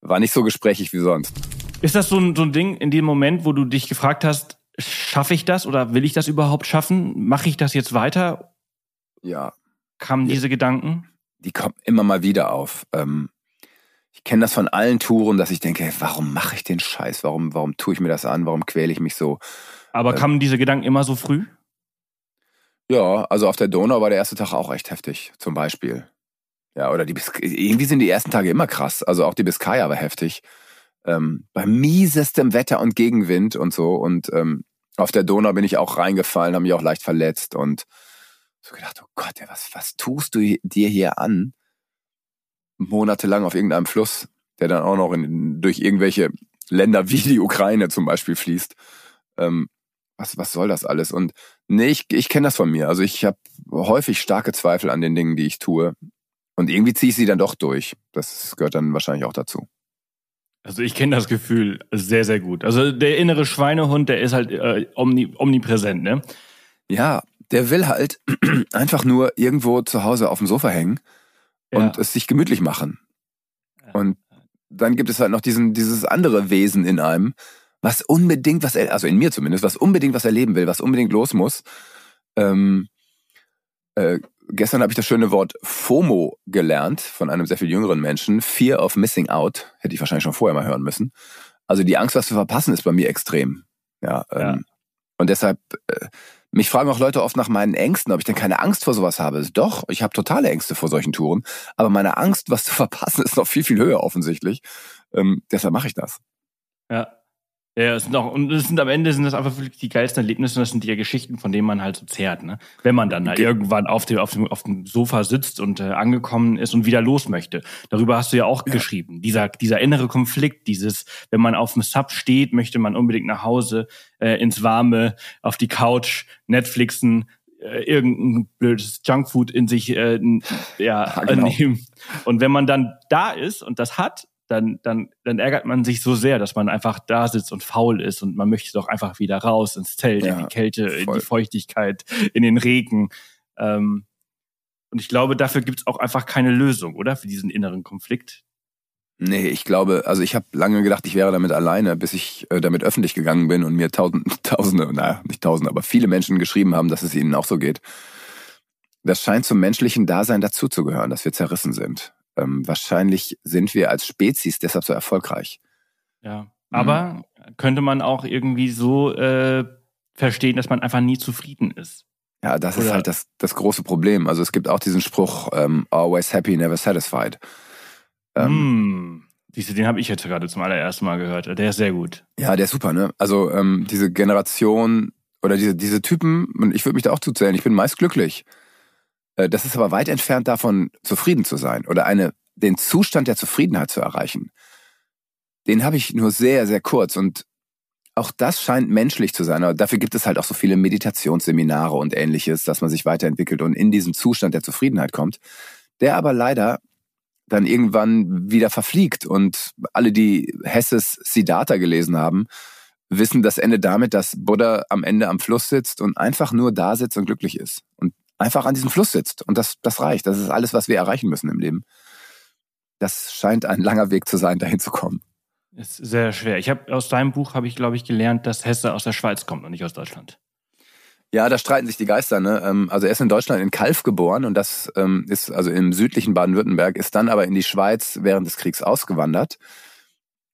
war nicht so gesprächig wie sonst. Ist das so ein, so ein Ding in dem Moment, wo du dich gefragt hast, schaffe ich das oder will ich das überhaupt schaffen? Mache ich das jetzt weiter? Ja. Kamen diese Gedanken? Die kommen immer mal wieder auf. Ähm, ich kenne das von allen Touren, dass ich denke, warum mache ich den Scheiß? Warum, warum tue ich mir das an? Warum quäle ich mich so? Aber ähm, kamen diese Gedanken immer so früh? Ja, also auf der Donau war der erste Tag auch echt heftig, zum Beispiel. Ja, oder die Bis irgendwie sind die ersten Tage immer krass. Also auch die Biskaya war heftig. Ähm, bei miesestem Wetter und Gegenwind und so. Und ähm, auf der Donau bin ich auch reingefallen, habe mich auch leicht verletzt und so gedacht, oh Gott, was, was tust du dir hier an? Monatelang auf irgendeinem Fluss, der dann auch noch in, durch irgendwelche Länder wie die Ukraine zum Beispiel fließt. Ähm, was, was soll das alles? Und nee, ich, ich kenne das von mir. Also ich habe häufig starke Zweifel an den Dingen, die ich tue. Und irgendwie ziehe ich sie dann doch durch. Das gehört dann wahrscheinlich auch dazu. Also ich kenne das Gefühl sehr, sehr gut. Also der innere Schweinehund, der ist halt äh, omni, omnipräsent, ne? Ja, der will halt *clears throat* einfach nur irgendwo zu Hause auf dem Sofa hängen und es sich gemütlich machen. Und dann gibt es halt noch diesen, dieses andere Wesen in einem, was unbedingt was, er, also in mir zumindest, was unbedingt was erleben will, was unbedingt los muss. Ähm, äh, gestern habe ich das schöne Wort FOMO gelernt von einem sehr viel jüngeren Menschen. Fear of Missing Out. Hätte ich wahrscheinlich schon vorher mal hören müssen. Also die Angst, was zu verpassen, ist bei mir extrem. Ja. Ähm, ja. Und deshalb äh, Mich fragen auch Leute oft nach meinen Ängsten, ob ich denn keine Angst vor sowas habe. Doch, ich habe totale Ängste vor solchen Touren. Aber meine Angst, was zu *laughs* verpassen, ist noch viel, viel höher offensichtlich. Ähm, deshalb mache ich das. Ja. Ja, es sind auch, und es sind am Ende sind das einfach wirklich die geilsten Erlebnisse und das sind die Geschichten, von denen man halt so zehrt, ne? Wenn man dann halt irgendwann auf dem, auf dem, auf dem Sofa sitzt und äh, angekommen ist und wieder los möchte. Darüber hast du ja auch ja. geschrieben. Dieser, dieser innere Konflikt, dieses, wenn man auf dem Sub steht, möchte man unbedingt nach Hause, äh, ins Warme, auf die Couch, Netflixen, äh, irgendein blödes Junkfood in sich äh, ja, ja *laughs* genau. nehmen. Und wenn man dann da ist und das hat, dann, dann, dann ärgert man sich so sehr, dass man einfach da sitzt und faul ist und man möchte doch einfach wieder raus ins Zelt, ja, in die Kälte, voll. in die Feuchtigkeit, in den Regen. Ähm, und ich glaube, dafür gibt es auch einfach keine Lösung, oder? Für diesen inneren Konflikt. Nee, ich glaube, also ich habe lange gedacht, ich wäre damit alleine, bis ich äh, damit öffentlich gegangen bin und mir tausend, *laughs* tausende, naja, nicht tausende, aber viele Menschen geschrieben haben, dass es ihnen auch so geht. Das scheint zum menschlichen Dasein dazuzugehören, dass wir zerrissen sind ähm, wahrscheinlich sind wir als Spezies deshalb so erfolgreich. Ja, aber mhm. könnte man auch irgendwie so äh, verstehen, dass man einfach nie zufrieden ist. Ja, das Oder? ist halt das, das große Problem. Also es gibt auch diesen Spruch, ähm, always happy, never satisfied. Ähm, mm. Siehst du, den habe ich jetzt gerade zum allerersten Mal gehört. Der ist sehr gut. Ja, der ist super, ne? Also ähm, diese Generation oder diese, diese Typen, und ich würde mich da auch zuzählen, ich bin meist glücklich. Äh, das ist aber weit entfernt davon, zufrieden zu sein oder eine, den Zustand der Zufriedenheit zu erreichen. Den habe ich nur sehr, sehr kurz und auch das scheint menschlich zu sein. Aber dafür gibt es halt auch so viele Meditationsseminare und ähnliches, dass man sich weiterentwickelt und in diesen Zustand der Zufriedenheit kommt, der aber leider dann irgendwann wieder verfliegt. Und alle, die Hesses Siddhartha gelesen haben, wissen, das Ende damit, dass Buddha am Ende am Fluss sitzt und einfach nur da sitzt und glücklich ist. Und einfach an diesem Fluss sitzt. Und das, das reicht. Das ist alles, was wir erreichen müssen im Leben. Das scheint ein langer Weg zu sein, dahin zu kommen. Ist sehr schwer. Ich habe aus deinem Buch habe ich, glaube ich, gelernt, dass Hesse aus der Schweiz kommt und nicht aus Deutschland. Ja, da streiten sich die Geister. Ne? Ähm, also er ist in Deutschland in Kalf geboren und das ähm, ist also im südlichen Baden-Württemberg, ist dann aber in die Schweiz während des Kriegs ausgewandert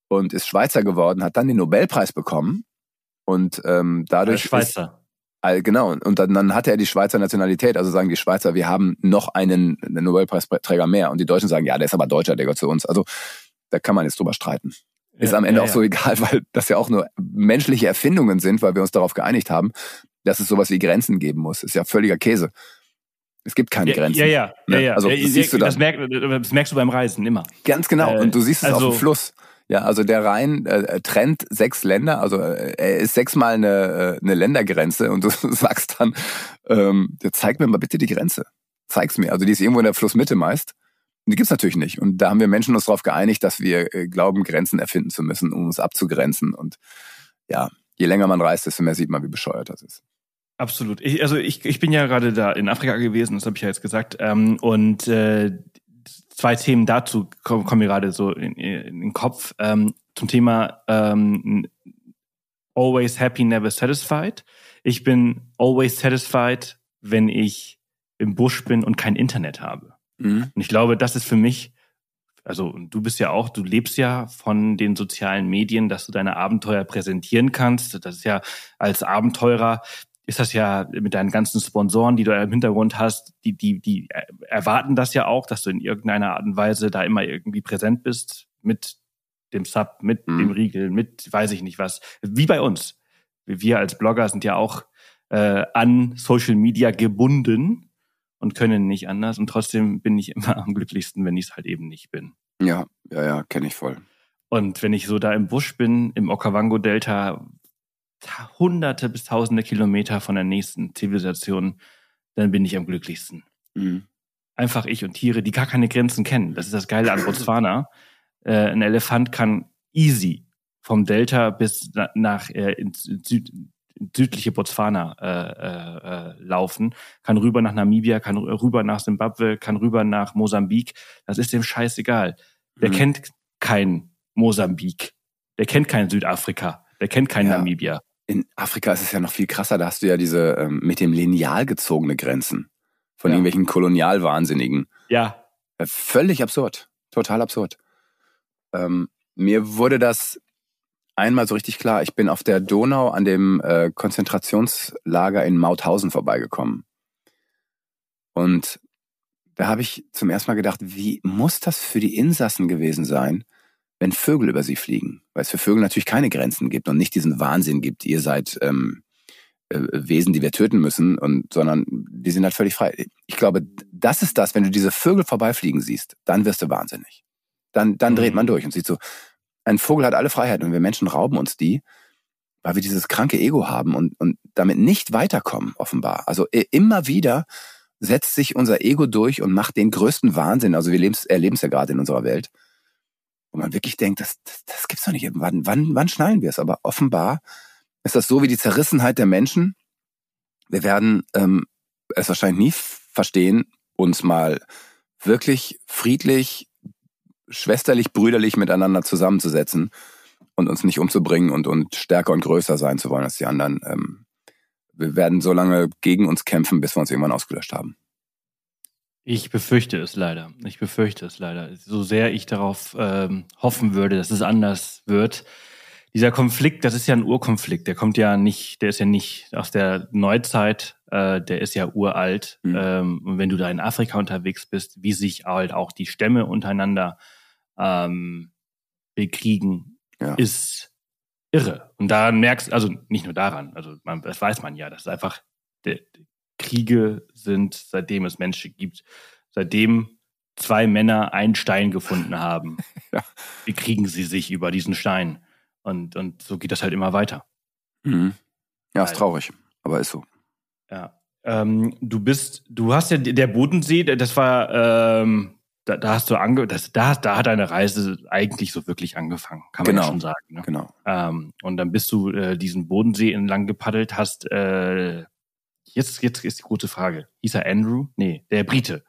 und ist Schweizer geworden, hat dann den Nobelpreis bekommen und ähm, dadurch. Als Schweizer. Genau, und dann, dann hatte er die Schweizer Nationalität, also sagen die Schweizer, wir haben noch einen, Nobelpreisträger mehr. Und die Deutschen sagen, ja, der ist aber Deutscher, der gehört zu uns. Also da kann man jetzt drüber streiten. Ist ja, am Ende ja, auch so egal, *laughs* weil das ja auch nur menschliche Erfindungen sind, weil wir uns darauf geeinigt haben, dass es sowas wie Grenzen geben muss. Ist ja völliger Käse. Es gibt keine Grenzen. Ja, ja, ne? ja, ja. Also, das, siehst du das, merk, das merkst du beim Reisen immer. Ganz genau. Äh, und du siehst es also, auf dem Fluss. Ja, also der Rhein äh, trennt sechs Länder, also äh, er ist sechsmal eine, äh, eine Ländergrenze und du *laughs* sagst dann, ähm, zeig mir mal bitte die Grenze. Zeig's mir. Also die ist irgendwo in der Flussmitte meist. Und die gibt's natürlich nicht. Und da haben wir Menschen uns darauf geeinigt, dass wir äh, glauben, Grenzen erfinden zu müssen, um uns abzugrenzen. Und ja, je länger man reist, desto mehr sieht man, wie bescheuert das ist. Absolut. Ich, also ich, ich bin ja gerade da in Afrika gewesen, das habe ich ja jetzt gesagt. Ähm, und äh, zwei Themen dazu kommen, kommen mir gerade so in, in, den Kopf. Ähm, zum Thema ähm, always happy, never satisfied. Ich bin always satisfied, wenn ich im Busch bin und kein Internet habe. Mhm. Und ich glaube, das ist für mich, also du bist ja auch, du lebst ja von den sozialen Medien, dass du deine Abenteuer präsentieren kannst. Das ist ja als Abenteurer ist das ja mit deinen ganzen Sponsoren, die du im Hintergrund hast, die, die, die erwarten das ja auch, dass du in irgendeiner Art und Weise da immer irgendwie präsent bist mit dem Sub, mit mhm. dem Riegel, mit weiß ich nicht was. Wie bei uns. Wir als Blogger sind ja auch äh, an Social Media gebunden und können nicht anders. Und trotzdem bin ich immer am glücklichsten, wenn ich es halt eben nicht bin. Ja, ja, ja, kenne ich voll. Und wenn ich so da im Busch bin, im Okavango-Delta, hunderte bis tausende Kilometer von der nächsten Zivilisation, dann bin ich am glücklichsten. Mhm. Einfach ich und Tiere, die gar keine Grenzen kennen. Das ist das Geile an Botswana. äh, ein Elefant kann easy vom Delta bis na, nach äh, ins Süd, südliche Botswana äh, äh, laufen, kann rüber nach Namibia, kann rüber nach Simbabwe, kann rüber nach Mosambik. Das ist dem scheißegal. Der mhm. kennt kein Mosambik. Der kennt kein Südafrika. Der kennt kein ja. Namibia. In Afrika ist es ja noch viel krasser. Da hast du ja diese ähm, mit dem Lineal gezogene Grenzen von ja. irgendwelchen Kolonialwahnsinnigen. Ja. Äh, völlig absurd. Total absurd. Ähm, mir wurde das einmal so richtig klar. Ich bin auf der Donau an dem äh, Konzentrationslager in Mauthausen vorbeigekommen. Und da habe ich zum ersten Mal gedacht, wie muss das für die Insassen gewesen sein, wenn Vögel über sie fliegen? Weil es für Vögel natürlich keine Grenzen gibt und nicht diesen Wahnsinn gibt, ihr seid ähm, äh, Wesen, die wir töten müssen, und, sondern die sind halt völlig frei. Ich glaube, das ist das, wenn du diese Vögel vorbeifliegen siehst, dann wirst du wahnsinnig. Dann, dann dreht mhm. man durch und sieht so, ein Vogel hat alle Freiheiten und wir Menschen rauben uns die, weil wir dieses kranke Ego haben und, und damit nicht weiterkommen, offenbar. Also immer wieder setzt sich unser Ego durch und macht den größten Wahnsinn. Also wir erleben es ja gerade in unserer Welt, man wirklich denkt, das, das, das gibt's doch nicht. Wann, wann, wann schnallen wir es? Aber offenbar ist das so wie die Zerrissenheit der Menschen. Wir werden ähm, es wahrscheinlich nie verstehen, uns mal wirklich friedlich, schwesterlich, brüderlich miteinander zusammenzusetzen und uns nicht umzubringen und, und stärker und größer sein zu wollen als die anderen. Ähm, wir werden so lange gegen uns kämpfen, bis wir uns irgendwann ausgelöscht haben. Ich befürchte es leider. Ich befürchte es leider. So sehr ich darauf ähm, hoffen würde, dass es anders wird. Dieser Konflikt, das ist ja ein Urkonflikt. Der kommt ja nicht, der ist ja nicht aus der Neuzeit, äh, der ist ja uralt. Mhm. Ähm, und wenn du da in Afrika unterwegs bist, wie sich halt auch die Stämme untereinander ähm, bekriegen, ja. ist irre. Und daran merkst, also nicht nur daran, also man, das weiß man ja, dass einfach de, Kriege sind, seitdem es Menschen gibt, seitdem zwei Männer einen Stein gefunden *laughs* haben, ja. bekriegen sie sich über diesen Stein. Und, und so geht das halt immer weiter. Mhm. Ja, ist traurig, aber ist so. Ja. Ähm, du bist, du hast ja der Bodensee, das war ähm, da, da hast du ange das, da, da hat deine Reise eigentlich so wirklich angefangen, kann man genau, schon sagen. Ne? Genau. Ähm, und dann bist du äh, diesen Bodensee entlang gepaddelt, hast äh, jetzt, jetzt ist die große Frage. Hieß er Andrew? Nee, der Brite.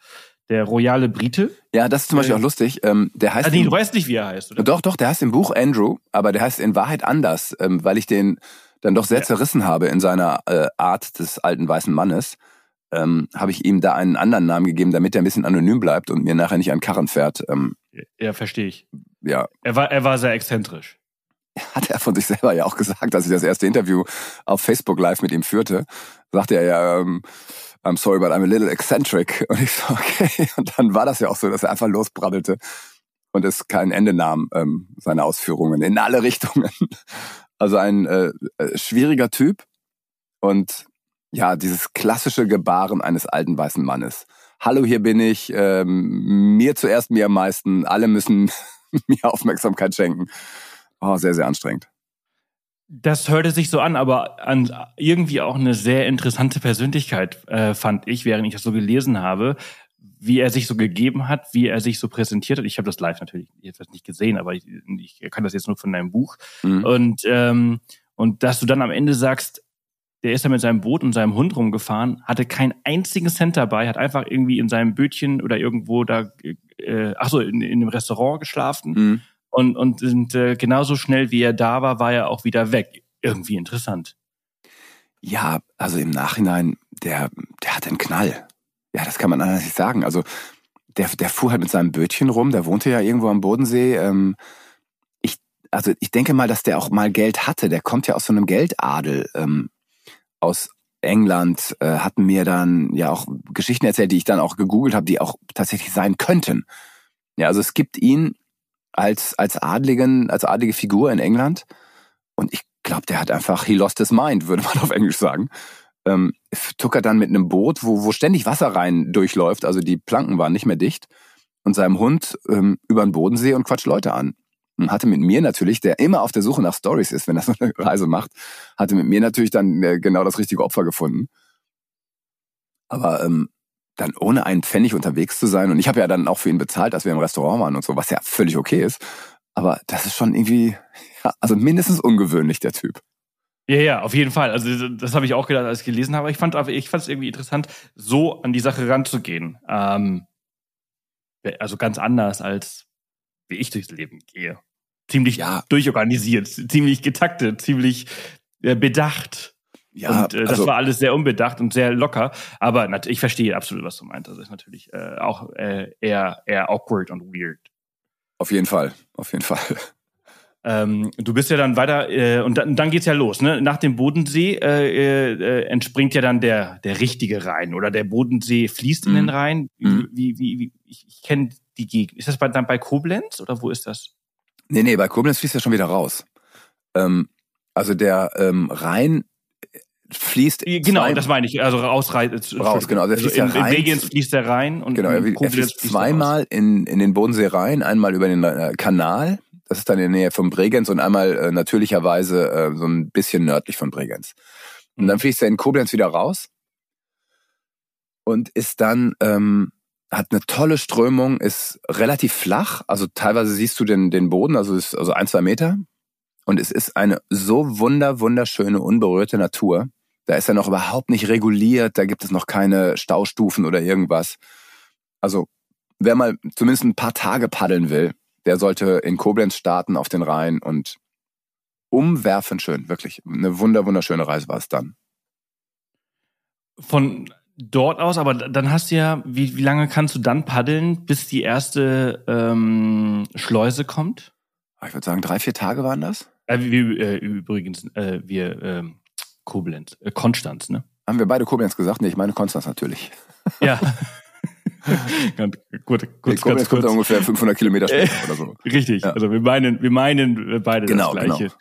Der royale Brite? Ja, das ist zum Beispiel äh, auch lustig. Ähm, der heißt. Ah, nee, du weißt nicht, wie er heißt, oder? Doch, doch, der heißt im Buch Andrew, aber der heißt in Wahrheit anders, ähm, weil ich den dann doch sehr ja. zerrissen habe in seiner äh, Art des alten weißen Mannes ähm, habe ich ihm da einen anderen Namen gegeben, damit er ein bisschen anonym bleibt und mir nachher nicht an Karren fährt. Ähm, ja, verstehe ich. Ja. Er war, er war sehr exzentrisch. *laughs* Hat er von sich selber ja auch gesagt, als ich das erste Interview auf Facebook Live mit ihm führte, sagte er ja, ähm, I'm sorry, but I'm a little eccentric. *laughs* Und ich so, okay. *laughs* Und dann war das ja auch so, dass er einfach losbrabbelte und es kein Ende nahm, ähm, seine Ausführungen in alle Richtungen. Also ein äh, äh schwieriger Typ und ja, dieses klassische Gebaren eines alten weißen Mannes. Hallo, hier bin ich, ähm, mir zuerst, mir am meisten, alle müssen mir Aufmerksamkeit schenken. Oh, sehr, sehr anstrengend. Das hörte sich so an, aber an irgendwie auch eine sehr interessante Persönlichkeit äh, fand ich, während ich das so gelesen habe, wie er sich so gegeben hat, wie er sich so präsentiert hat. Ich habe das live natürlich jetzt nicht gesehen, aber ich, ich kann das jetzt nur von deinem Buch. Mhm. Und ähm, und dass du dann am Ende sagst, der ist ja mit seinem Boot und seinem Hund rumgefahren, hatte keinen einzigen Cent dabei, hat einfach irgendwie in seinem Bötchen oder irgendwo da, äh, ach so, in, in dem Restaurant geschlafen mhm. Und, und sind, äh, genauso schnell wie er da war, war er auch wieder weg. Irgendwie interessant. Ja, also im Nachhinein, der, der hat einen Knall. Ja, das kann man anders nicht sagen. Also der, der fuhr halt mit seinem Bötchen rum, der wohnte ja irgendwo am Bodensee. Ähm, ich, also ich denke mal, dass der auch mal Geld hatte. Der kommt ja aus so einem Geldadel. Ähm, aus England äh, hatten mir dann ja auch Geschichten erzählt, die ich dann auch gegoogelt habe, die auch tatsächlich sein könnten. Ja, also es gibt ihn als als adligen als adlige Figur in England und ich glaube, der hat einfach he lost his mind, würde man *laughs* auf Englisch sagen. Ähm, tuckert dann mit einem Boot, wo wo ständig Wasser rein durchläuft, also die Planken waren nicht mehr dicht und seinem Hund ähm, über den Bodensee und quatscht Leute an und hatte mit mir natürlich, der immer auf der Suche nach Stories ist, wenn er so eine *laughs* Reise macht, hatte mit mir natürlich dann äh, genau das richtige Opfer gefunden. Aber ähm, dann ohne einen Pfennig unterwegs zu sein und ich habe ja dann auch für ihn bezahlt, als wir im Restaurant waren und so, was ja völlig okay ist. Aber das ist schon irgendwie, ja, also mindestens ungewöhnlich der Typ. Ja, ja, auf jeden Fall. Also das habe ich auch gedacht, als ich gelesen habe. Ich fand, ich fand es irgendwie interessant, so an die Sache ranzugehen. Ähm, also ganz anders als wie ich durchs Leben gehe ziemlich ja. durchorganisiert, ziemlich getaktet, ziemlich äh, bedacht. Ja, und äh, das also, war alles sehr unbedacht und sehr locker. Aber ich verstehe absolut, was du meinst. Das ist natürlich äh, auch äh, eher, eher awkward und weird. Auf jeden Fall, auf jeden Fall. Ähm, du bist ja dann weiter äh, und dann, dann geht's ja los. Ne? Nach dem Bodensee äh, äh, entspringt ja dann der der richtige Rhein oder der Bodensee fließt in den Mhm. Rhein. Mhm. Wie, wie, wie, ich, ich kenne die Gegend. Ist das bei, dann bei Koblenz oder wo ist das? Nee, nee, bei Koblenz fließt er schon wieder raus. Ähm, also der ähm, Rhein fließt Genau, zwei- das meine ich. Also raus, rein, Raus, genau. Der Also fließt in, ja in rein- Bregenz fließt der Rhein und Genau, in er, er fließt er raus. zweimal in, in den Bodensee rein, einmal über den äh, Kanal, das ist dann in der Nähe von Bregenz und einmal äh, natürlicherweise äh, so ein bisschen nördlich von Bregenz. Und Mhm. dann fließt er in Koblenz wieder raus und ist dann, ähm, hat eine tolle Strömung, ist relativ flach, also teilweise siehst du den, den Boden, also ist also ein, zwei Meter. Und es ist eine so wunder, wunderschöne, unberührte Natur. Da ist er noch überhaupt nicht reguliert, da gibt es noch keine Staustufen oder irgendwas. Also wer mal zumindest ein paar Tage paddeln will, der sollte in Koblenz starten auf den Rhein und umwerfend schön, wirklich. Eine wunder, wunderschöne Reise war es dann. Von dort aus, aber dann hast du ja, wie, wie lange kannst du dann paddeln, bis die erste ähm, Schleuse kommt? Ich würde sagen, drei, vier Tage waren das. Äh, wir, äh, übrigens, äh, wir ähm, Koblenz, äh, Konstanz, ne? Haben wir beide Koblenz gesagt? Nee, ich meine Konstanz natürlich. Ja. *laughs* ganz, gut, Nee, kurz, Koblenz ganz kommt da kurz. ungefähr 500 Kilometer später oder so. Richtig, Ja. also wir meinen, wir meinen beide Genau, das gleiche.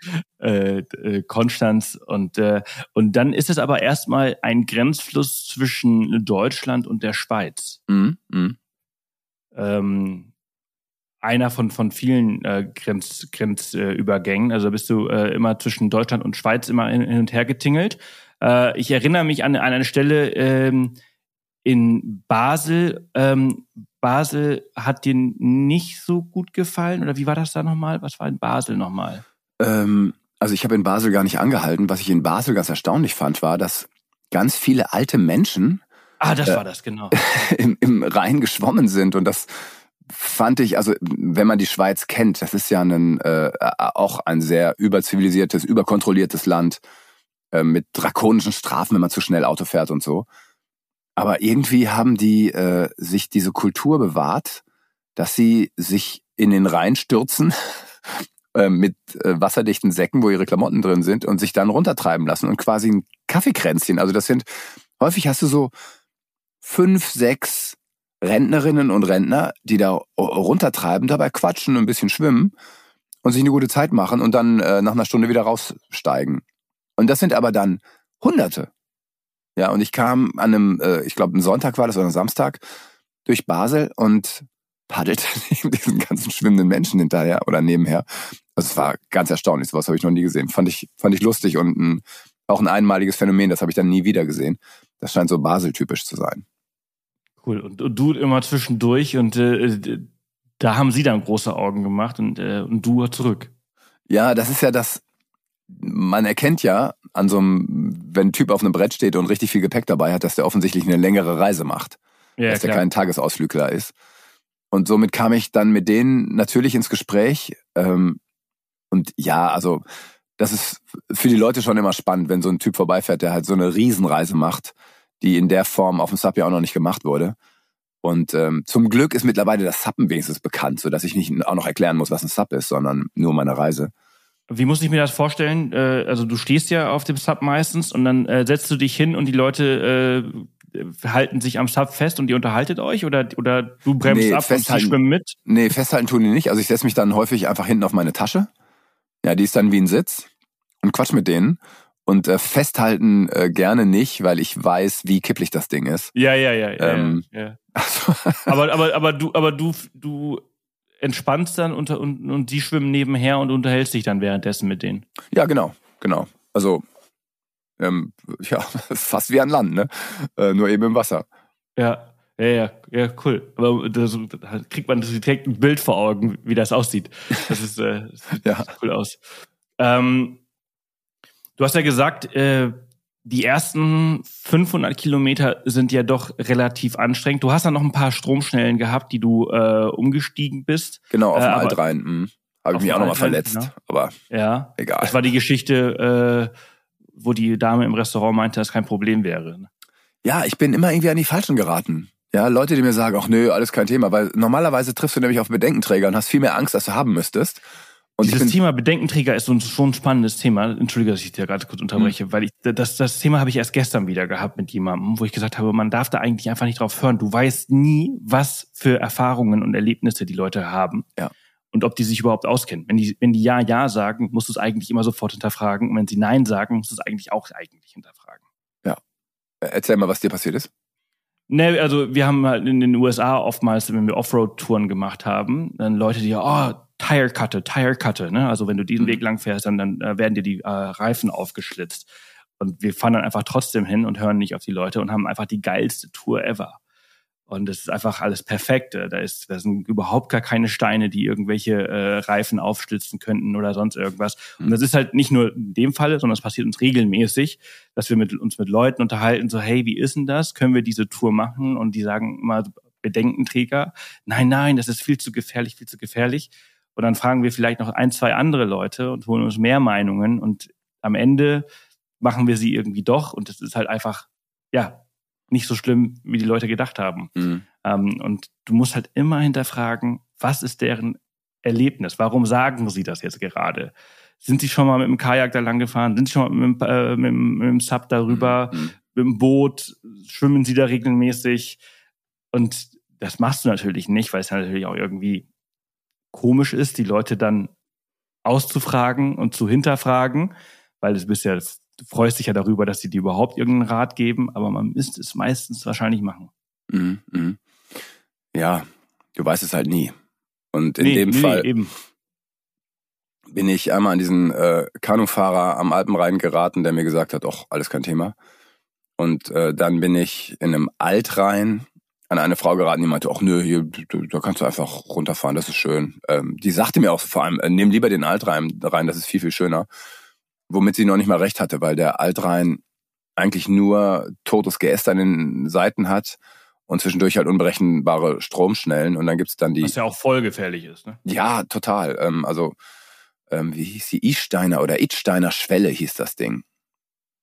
Äh, äh, Konstanz und äh, und dann ist es aber erstmal ein Grenzfluss zwischen Deutschland und der Schweiz. Mhm, mhm. Ähm, einer von von vielen äh, Grenz, Grenzübergängen. Also bist du äh, immer zwischen Deutschland und Schweiz immer hin, hin und her getingelt. Äh, ich erinnere mich an, an eine Stelle ähm, in Basel. Ähm, Basel hat dir nicht so gut gefallen oder wie war das da nochmal? Was war in Basel nochmal? Ähm, also ich habe in Basel gar nicht angehalten. Was ich in Basel ganz erstaunlich fand, war, dass ganz viele alte Menschen Ah, das Äh, war das, genau. *laughs* im, im Rhein geschwommen sind. Und das fand ich, also wenn man die Schweiz kennt, das ist ja ein, äh, auch ein sehr überzivilisiertes, überkontrolliertes Land äh, mit drakonischen Strafen, wenn man zu schnell Auto fährt und so. Aber irgendwie haben die äh, sich diese Kultur bewahrt, dass sie sich in den Rhein stürzen *laughs* äh, mit äh, wasserdichten Säcken, wo ihre Klamotten drin sind und sich dann runtertreiben lassen und quasi ein Kaffeekränzchen. Also das sind, häufig hast du so fünf, sechs Rentnerinnen und Rentner, die da runtertreiben, dabei quatschen, ein bisschen schwimmen und sich eine gute Zeit machen und dann äh, nach einer Stunde wieder raussteigen. Und das sind aber dann Hunderte. Ja, und ich kam an einem, äh, ich glaube, ein Sonntag war das oder ein Samstag, durch Basel und paddelte *laughs* neben diesen ganzen schwimmenden Menschen hinterher oder nebenher. Also es war ganz erstaunlich, sowas habe ich noch nie gesehen. Fand ich, fand ich lustig und ein, auch ein einmaliges Phänomen, das habe ich dann nie wieder gesehen. Das scheint so Basel-typisch zu sein. Cool. Und, und du immer zwischendurch und äh, d- da haben sie dann große Augen gemacht und, äh, und du zurück. Ja, das ist ja das, man erkennt ja an so einem, wenn ein Typ auf einem Brett steht und richtig viel Gepäck dabei hat, dass der offensichtlich eine längere Reise macht. Ja, dass der kein Tagesausflügler ist. Und somit kam ich dann mit denen natürlich ins Gespräch. Ähm, und ja, also das ist für die Leute schon immer spannend, wenn so ein Typ vorbeifährt, der halt so eine Riesenreise macht, die in der Form auf dem Sub ja auch noch nicht gemacht wurde. Und ähm, zum Glück ist mittlerweile das Suppen wenigstens bekannt, so dass ich nicht auch noch erklären muss, was ein Sub ist, sondern nur meine Reise. Wie muss ich mir das vorstellen? Äh, also du stehst ja auf dem Sub meistens und dann äh, setzt du dich hin und die Leute äh, halten sich am Sub fest und ihr unterhaltet euch oder, oder du bremst Nee, ab und festhalten. schwimmen mit? Nee, festhalten tun die nicht. Also ich setze mich dann häufig einfach hinten auf meine Tasche. Ja, die ist dann wie ein Sitz und quatsch mit denen. Und äh, festhalten äh, gerne nicht, weil ich weiß, wie kipplich das Ding ist. Ja, ja, ja. ja, Ähm, ja, ja. *laughs* Also, Aber, aber, aber du, aber du, du entspannst dann unter, und, und die schwimmen nebenher und unterhältst dich dann währenddessen mit denen. ja, genau, genau. Also ähm, ja, *laughs* fast wie an Land, ne? Äh, nur eben im Wasser. Ja, ja, ja, ja, cool. Aber da so- da kriegt man direkt ein Bild vor Augen, wie das aussieht. Das ist, äh, *laughs* das sieht Ja. cool aus. Ähm, du hast ja gesagt, äh, die ersten 500 Kilometer sind ja doch relativ anstrengend. Du hast dann noch ein paar Stromschnellen gehabt, die du äh, umgestiegen bist. Genau, auf Äh, dem aber- Altrhein. Hm. Habe ich mich auch nochmal verletzt. genau. Aber Ja. egal. Das war die Geschichte, äh, wo die Dame im Restaurant meinte, dass kein Problem wäre. ne? Ja, ich bin immer irgendwie an die Falschen geraten. Ja, Leute, die mir sagen, ach nö, alles kein Thema, weil normalerweise triffst du nämlich auf Bedenkenträger und hast viel mehr Angst, als du haben müsstest. Und Dieses Thema Bedenkenträger ist so ein, schon ein spannendes Thema. Entschuldige, dass ich dir gerade kurz unterbreche, mhm. weil ich das, das Thema habe ich erst gestern wieder gehabt mit jemandem, wo ich gesagt habe, man darf da eigentlich einfach nicht drauf hören. Du weißt nie, was für Erfahrungen und Erlebnisse die Leute haben. Ja. Und ob die sich überhaupt auskennen. Wenn die, wenn die Ja, Ja sagen, musst du es eigentlich immer sofort hinterfragen. Und wenn sie Nein sagen, musst du es eigentlich auch eigentlich hinterfragen. Ja. Erzähl mal, was dir passiert ist. Ne, also wir haben halt in den USA oftmals, wenn wir Offroad-Touren gemacht haben, dann Leute, die, oh, Tire Cutte, Tire Cutte, ne? Also wenn du diesen mhm. Weg lang fährst, dann, dann äh, werden dir die äh, Reifen aufgeschlitzt. Und wir fahren dann einfach trotzdem hin und hören nicht auf die Leute und haben einfach die geilste Tour ever. Und es ist einfach alles perfekt. Da ist, da sind überhaupt gar keine Steine, die irgendwelche äh, Reifen aufstützen könnten oder sonst irgendwas. Und das ist halt nicht nur in dem Falle, sondern es passiert uns regelmäßig, dass wir mit, uns mit Leuten unterhalten, so, hey, wie ist denn das? Können wir diese Tour machen? Und die sagen immer, Bedenkenträger, nein, nein, das ist viel zu gefährlich, viel zu gefährlich. Und dann fragen wir vielleicht noch ein, zwei andere Leute und holen uns mehr Meinungen. Und am Ende machen wir sie irgendwie doch. Und es ist halt einfach, ja, nicht so schlimm, wie die Leute gedacht haben. Mhm. Ähm, und du musst halt immer hinterfragen, was ist deren Erlebnis? Warum sagen sie das jetzt gerade? Sind sie schon mal mit dem Kajak da lang gefahren? Sind sie schon mal mit, dem, äh, mit, dem, mit dem Sub darüber? Mhm. Mit dem Boot? Schwimmen sie da regelmäßig? Und das machst du natürlich nicht, weil es natürlich auch irgendwie komisch ist, die Leute dann auszufragen und zu hinterfragen, weil du bist ja du freust dich ja darüber, dass sie dir überhaupt irgendeinen Rat geben, aber man müsste es meistens wahrscheinlich machen. Mhm, mh. Ja, du weißt es halt nie. Und in nee, dem nee, Fall eben. bin ich einmal an diesen äh, Kanufahrer am Alpenrhein geraten, der mir gesagt hat, auch alles kein Thema. Und äh, dann bin ich in einem Altrhein an eine Frau geraten, die meinte, ach nö, hier, da kannst du einfach runterfahren, das ist schön. Ähm, die sagte mir auch vor allem, äh, nimm lieber den Altrhein rein, das ist viel, viel schöner womit sie noch nicht mal recht hatte, weil der Altrhein eigentlich nur totes Geäst an den Seiten hat und zwischendurch halt unberechenbare Stromschnellen und dann gibt's dann die... Was ja auch voll gefährlich ist, ne? Ja, total. Ähm, also, ähm, wie hieß die? Isteiner oder Itsteiner Schwelle hieß das Ding.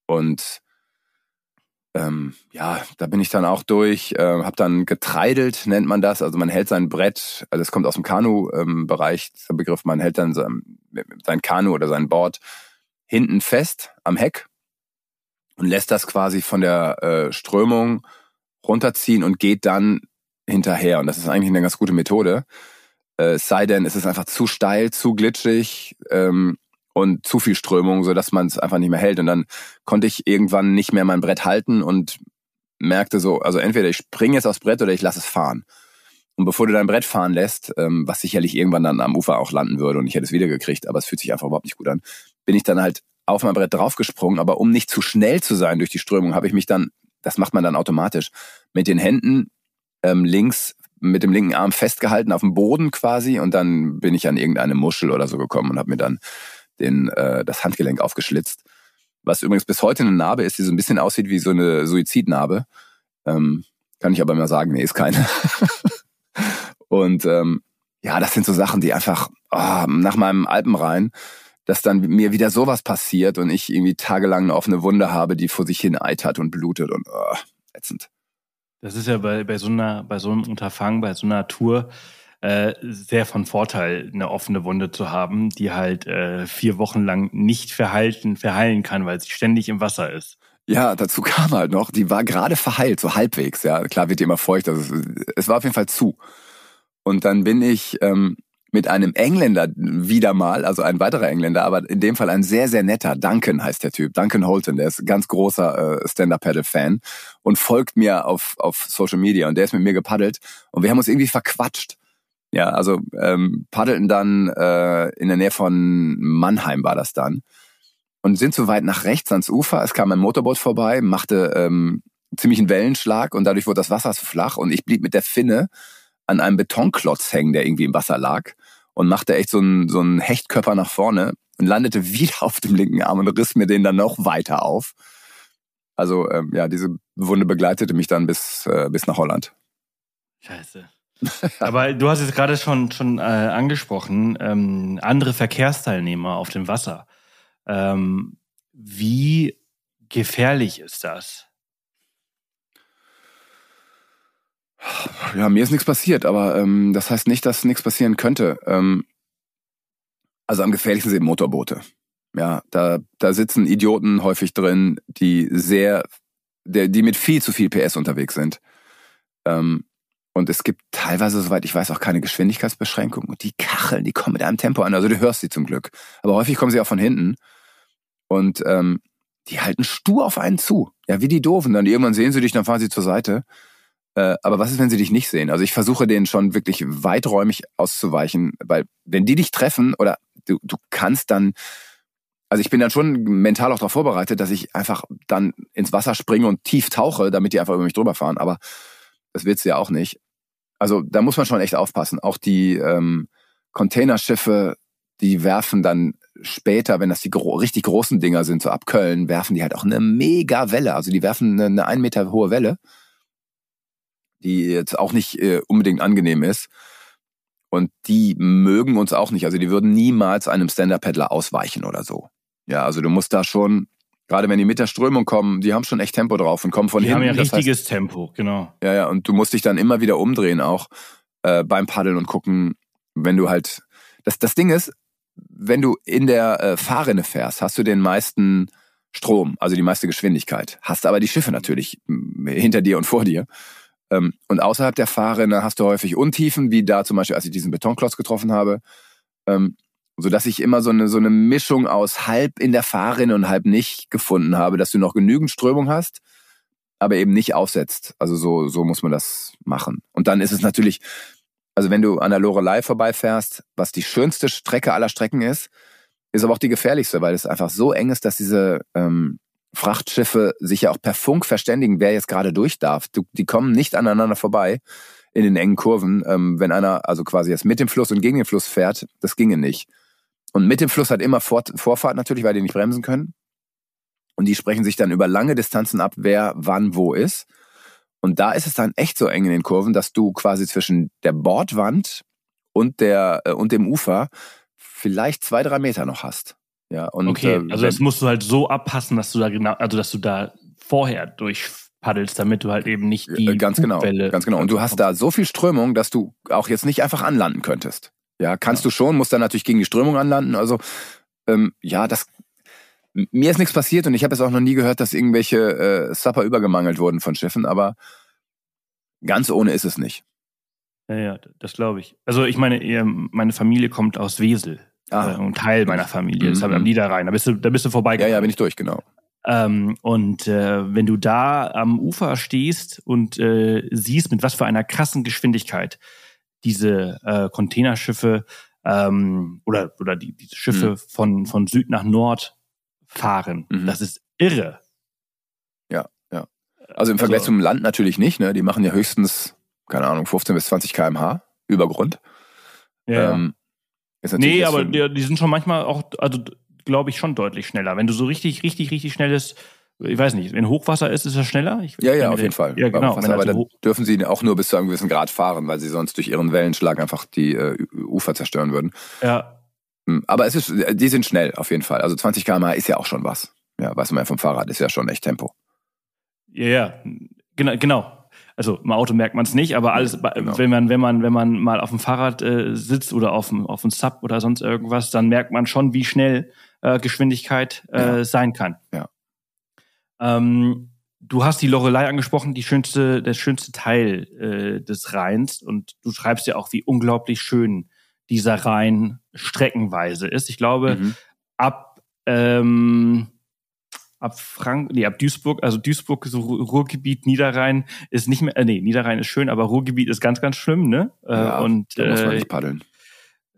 Und ähm, ja, da bin ich dann auch durch, äh, habe dann getreidelt, nennt man das. Also man hält sein Brett, also es kommt aus dem Kanu-Bereich, ähm, dieser Begriff, man hält dann sein, sein Kanu oder sein Board hinten fest am Heck und lässt das quasi von der äh, Strömung runterziehen und geht dann hinterher. Und das ist eigentlich eine ganz gute Methode. Äh, sei denn, es ist einfach zu steil, zu glitschig ähm, und zu viel Strömung, so dass man es einfach nicht mehr hält. Und dann konnte ich irgendwann nicht mehr mein Brett halten und merkte so, also entweder ich springe jetzt aufs Brett oder ich lasse es fahren. Und bevor du dein Brett fahren lässt, ähm, was sicherlich irgendwann dann am Ufer auch landen würde und ich hätte es wieder gekriegt, aber es fühlt sich einfach überhaupt nicht gut an, bin ich dann halt auf mein Brett draufgesprungen, aber um nicht zu schnell zu sein durch die Strömung, habe ich mich dann, das macht man dann automatisch, mit den Händen ähm, links mit dem linken Arm festgehalten auf dem Boden quasi und dann bin ich an irgendeine Muschel oder so gekommen und habe mir dann den, äh, das Handgelenk aufgeschlitzt. Was übrigens bis heute eine Narbe ist, die so ein bisschen aussieht wie so eine Suizidnarbe. Ähm, kann ich aber mal sagen, nee, ist keine. *laughs* und ähm, ja, das sind so Sachen, die einfach oh, nach meinem Alpenrein dass dann mir wieder sowas passiert und ich irgendwie tagelang eine offene Wunde habe, die vor sich hin eitert und blutet und oh, ätzend. Das ist ja bei, bei so einer, bei so einem Unterfangen, bei so einer Tour äh, sehr von Vorteil, eine offene Wunde zu haben, die halt äh, vier Wochen lang nicht verhalten, verheilen kann, weil sie ständig im Wasser ist. Ja, dazu *laughs* kam halt noch, die war gerade verheilt, so halbwegs, ja. Klar wird die immer feucht, also es, es war auf jeden Fall zu. Und dann bin ich ähm, mit einem Engländer wieder mal, also ein weiterer Engländer, aber in dem Fall ein sehr, sehr netter. Duncan heißt der Typ. Duncan Holton, der ist ganz großer äh, Stand-Up-Paddle-Fan und folgt mir auf, auf Social Media und der ist mit mir gepaddelt und wir haben uns irgendwie verquatscht. Ja, also ähm, paddelten dann äh, in der Nähe von Mannheim war das dann und sind so weit nach rechts ans Ufer. Es kam ein Motorboot vorbei, machte ähm, ziemlich einen Wellenschlag und dadurch wurde das Wasser zu flach und ich blieb mit der Finne an einem Betonklotz hängen, der irgendwie im Wasser lag und machte echt so einen, so einen Hechtkörper nach vorne und landete wieder *laughs* auf dem linken Arm und riss mir den dann noch weiter auf. Also ähm, ja, diese Wunde begleitete mich dann bis, äh, bis nach Holland. Scheiße. *laughs* Aber du hast es gerade schon, schon äh, angesprochen, ähm, andere Verkehrsteilnehmer auf dem Wasser. Ähm, wie gefährlich ist das? Ja, mir ist nichts passiert, aber ähm, das heißt nicht, dass nichts passieren könnte. Ähm, Also am gefährlichsten sind Motorboote. Ja, da, da sitzen Idioten häufig drin, die sehr, der, die mit viel zu viel PS unterwegs sind. Ähm, und es gibt teilweise, soweit ich weiß, auch keine Geschwindigkeitsbeschränkung. Und die Kacheln, die kommen mit einem Tempo an. Also du hörst sie zum Glück. Aber häufig kommen sie auch von hinten. Und ähm, die halten stur auf einen zu. Ja, wie die Doofen. Dann irgendwann sehen sie dich, dann fahren sie zur Seite. Äh, aber was ist, wenn sie dich nicht sehen? Also ich versuche denen schon wirklich weiträumig auszuweichen, weil wenn die dich treffen oder du, du kannst dann, also ich bin dann schon mental auch darauf vorbereitet, dass ich einfach dann ins Wasser springe und tief tauche, damit die einfach über mich drüber fahren. Aber das willst du ja auch nicht. Also da muss man schon echt aufpassen. Auch die ähm, Containerschiffe, die werfen dann später, wenn das die gro richtig großen Dinger sind, so ab Köln, werfen die halt auch eine mega Welle. Also die werfen eine, eine ein Meter hohe Welle, die jetzt auch nicht äh, unbedingt angenehm ist. Und die mögen uns auch nicht. Also die würden niemals einem Stand-Up-Paddler ausweichen oder so. Ja, also du musst da schon, gerade wenn die mit der Strömung kommen, die haben schon echt Tempo drauf und kommen von die hinten. Die haben ja richtiges heißt, Tempo, genau. Ja, ja, und du musst dich dann immer wieder umdrehen auch äh, beim Paddeln und gucken, wenn du halt. Das, das Ding ist, wenn du in der äh, Fahrrinne fährst, hast du den meisten Strom, also die meiste Geschwindigkeit. Hast aber die Schiffe natürlich hinter dir und vor dir. Ähm, und außerhalb der Fahrrinne hast du häufig Untiefen, wie da zum Beispiel, als ich diesen Betonklotz getroffen habe. Ähm, so dass ich immer so eine, so eine Mischung aus halb in der Fahrrinne und halb nicht gefunden habe, dass du noch genügend Strömung hast, aber eben nicht aufsetzt. Also so, so muss man das machen. Und dann ist es natürlich, also wenn du an der Lorelei vorbeifährst, was die schönste Strecke aller Strecken ist, ist aber auch die gefährlichste, weil es einfach so eng ist, dass diese ähm, Frachtschiffe sich ja auch per Funk verständigen, wer jetzt gerade durch darf. Du, die kommen nicht aneinander vorbei in den engen Kurven. Ähm, wenn einer also quasi jetzt mit dem Fluss und gegen den Fluss fährt, das ginge nicht. Und mit dem Fluss hat immer Vor Vorfahrt natürlich, weil die nicht bremsen können. Und die sprechen sich dann über lange Distanzen ab, wer wann wo ist. Und da ist es dann echt so eng in den Kurven, dass du quasi zwischen der Bordwand und der äh, und dem Ufer vielleicht zwei, drei Meter noch hast. Ja, und, okay, äh, also das musst du halt so abpassen, dass du da genau, also dass du da vorher durchpaddelst, damit du halt eben nicht die äh, ganz genau, ganz genau. Und du hast da so viel Strömung, dass du auch jetzt nicht einfach anlanden könntest. Ja, kannst ja. du schon, musst dann natürlich gegen die Strömung anlanden. Also ähm, ja, das mir ist nichts passiert und ich habe jetzt auch noch nie gehört, dass irgendwelche äh, Supper übergemangelt wurden von Schiffen, aber ganz ohne ist es nicht. Ja, ja, das glaube ich. Also ich meine, meine Familie kommt aus Wesel. Ah. Äh, ein Teil meiner Familie, mhm. deshalb am Niederrhein. Da bist du, da bist du vorbei. Ja, ja, bin ich durch, genau. Ähm, und äh, wenn du da am Ufer stehst und äh, siehst, mit was für einer krassen Geschwindigkeit diese äh, Containerschiffe ähm, oder, oder die, diese Schiffe mhm. von, von Süd nach Nord fahren. Mhm. Das ist irre. Ja, ja. Also im Vergleich also, zum Land natürlich nicht. Ne? Die machen ja höchstens, keine Ahnung, 15 bis 20 km/h über Grund. Ja. Ähm, nee, aber die, die, sind schon manchmal auch, also glaube ich, schon deutlich schneller. Wenn du so richtig, richtig, richtig schnelles, ich weiß nicht, wenn Hochwasser ist, ist das schneller? Ich, ja, ja, auf jeden Fall. Ja, genau. Hochwasser, aber dann dürfen sie auch nur bis zu einem gewissen Grad fahren, weil sie sonst durch ihren Wellenschlag einfach die äh, Ufer zerstören würden. Ja. Hm, aber es ist, die sind schnell auf jeden Fall. Also 20 km ist ja auch schon was. Ja, weiß man ja vom Fahrrad, ist ja schon echt Tempo. Ja, ja, genau, genau. Also im Auto merkt man es nicht, aber alles, genau. wenn man, wenn man, wenn man mal auf dem Fahrrad äh, sitzt oder auf dem, auf dem Sub oder sonst irgendwas, dann merkt man schon, wie schnell äh, Geschwindigkeit äh, ja. sein kann. Ja. Ähm, du hast die Lorelei angesprochen, die schönste, der schönste Teil äh, des Rheins und du schreibst ja auch, wie unglaublich schön dieser Rhein streckenweise ist. Ich glaube, mhm. ab ähm, ab Frank, nee, ab Duisburg, also Duisburg, so Ruhrgebiet, Niederrhein ist nicht mehr, äh, nee, Niederrhein ist schön, aber Ruhrgebiet ist ganz, ganz schlimm, ne? Äh, ja, und, da muss man äh, nicht paddeln.